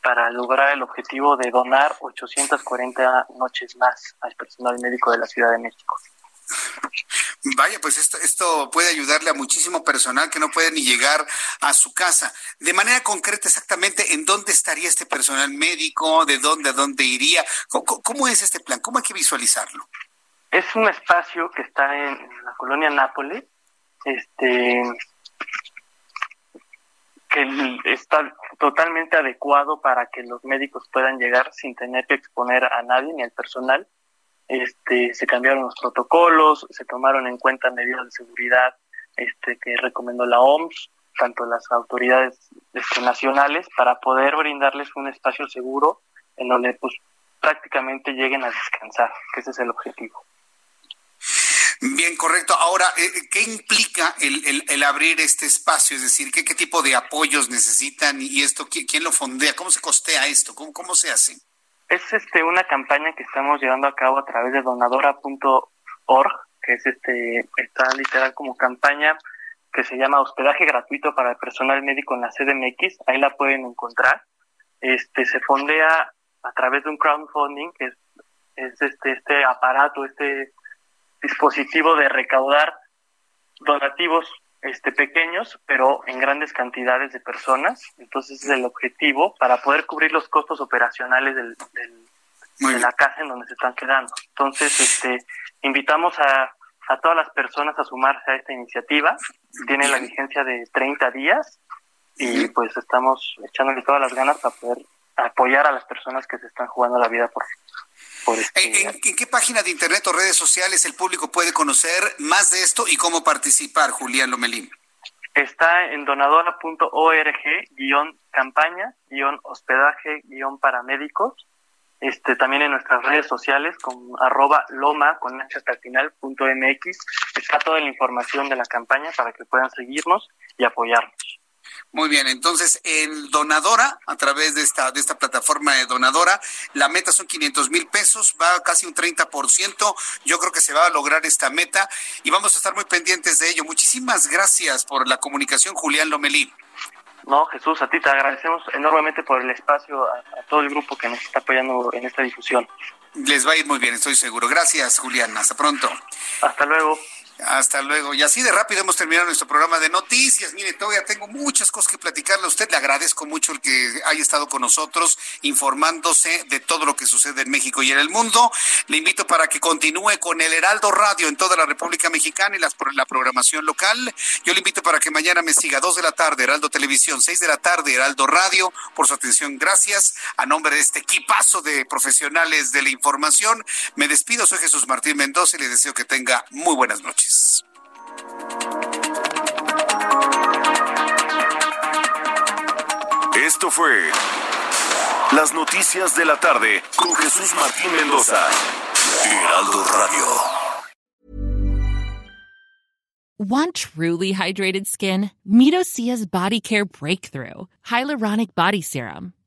para lograr el objetivo de donar 840 noches más al personal médico de la Ciudad de México. Vaya, pues esto, esto puede ayudarle a muchísimo personal que no puede ni llegar a su casa. De manera concreta, exactamente, ¿en dónde estaría este personal médico? ¿De dónde a dónde iría? ¿Cómo, es este plan? ¿Cómo hay que visualizarlo? Es un espacio que está en, la colonia Nápoles, este que está totalmente adecuado para que los médicos puedan llegar sin tener que exponer a nadie ni al personal. Este, se cambiaron los protocolos, se tomaron en cuenta medidas de seguridad este, que recomendó la OMS, tanto las autoridades este, nacionales, para poder brindarles un espacio seguro en donde pues prácticamente lleguen a descansar, que ese es el objetivo. Bien, correcto. Ahora, eh, eh, ¿qué implica el, el, abrir este espacio? Es decir, ¿qué, ¿qué, tipo de apoyos necesitan y esto quién, lo fondea? ¿Cómo se costea esto? ¿Cómo, cómo se hace? Es este una campaña que estamos llevando a cabo a través de donadora.org, que es este está literal como campaña que se llama hospedaje gratuito para el personal médico en la CDMX. Ahí la pueden encontrar. Este se fondea a través de un crowdfunding que es, es este este aparato, este dispositivo de recaudar donativos este, pequeños, pero en grandes cantidades de personas. Entonces es el objetivo para poder cubrir los costos operacionales del, de la casa en donde se están quedando. Entonces, este, invitamos a, a todas las personas a sumarse a esta iniciativa. Tiene la vigencia de 30 días y pues estamos echándole todas las ganas para poder apoyar a las personas que se están jugando la vida por, este ¿En, qué página de internet o redes sociales el público puede conocer más de esto y cómo participar, Julián Lomelín? Está en donadora.org, guion campaña, guion hospedaje, guion paramédicos. Este, también en nuestras redes sociales con arroba loma con punto mx está toda la información de la campaña para que puedan seguirnos y apoyarnos. Muy bien, entonces en Donadora, a través de esta, de esta plataforma de Donadora, la meta son 500 mil pesos, va casi un 30%. Yo creo que se va a lograr esta meta y vamos a estar muy pendientes de ello. Muchísimas gracias por la comunicación, Julián Lomelí. No, Jesús, a ti te agradecemos enormemente por el espacio, a, a todo el grupo que nos está apoyando en esta difusión. Les va a ir muy bien, estoy seguro. Gracias, Julián. Hasta pronto. Hasta luego. Hasta luego. Y así de rápido hemos terminado nuestro programa de noticias. Mire, todavía tengo muchas cosas que platicarle a usted. Le agradezco mucho el que haya estado con nosotros informándose de todo lo que sucede en México y en el mundo. Le invito para que continúe con el Heraldo Radio en toda la República Mexicana y la programación local. Yo le invito para que mañana me siga dos de la tarde, Heraldo Televisión, seis de la tarde, Heraldo Radio. Por su atención, gracias. A nombre de este equipazo de profesionales de la información, me despido. Soy Jesús Martín Mendoza y le deseo que tenga muy buenas noches. Esto fue Las Noticias de la Tarde con Jesús Martín Mendoza. Heraldo Radio. Want truly hydrated skin? Midosia's Body Care Breakthrough Hyaluronic Body Serum.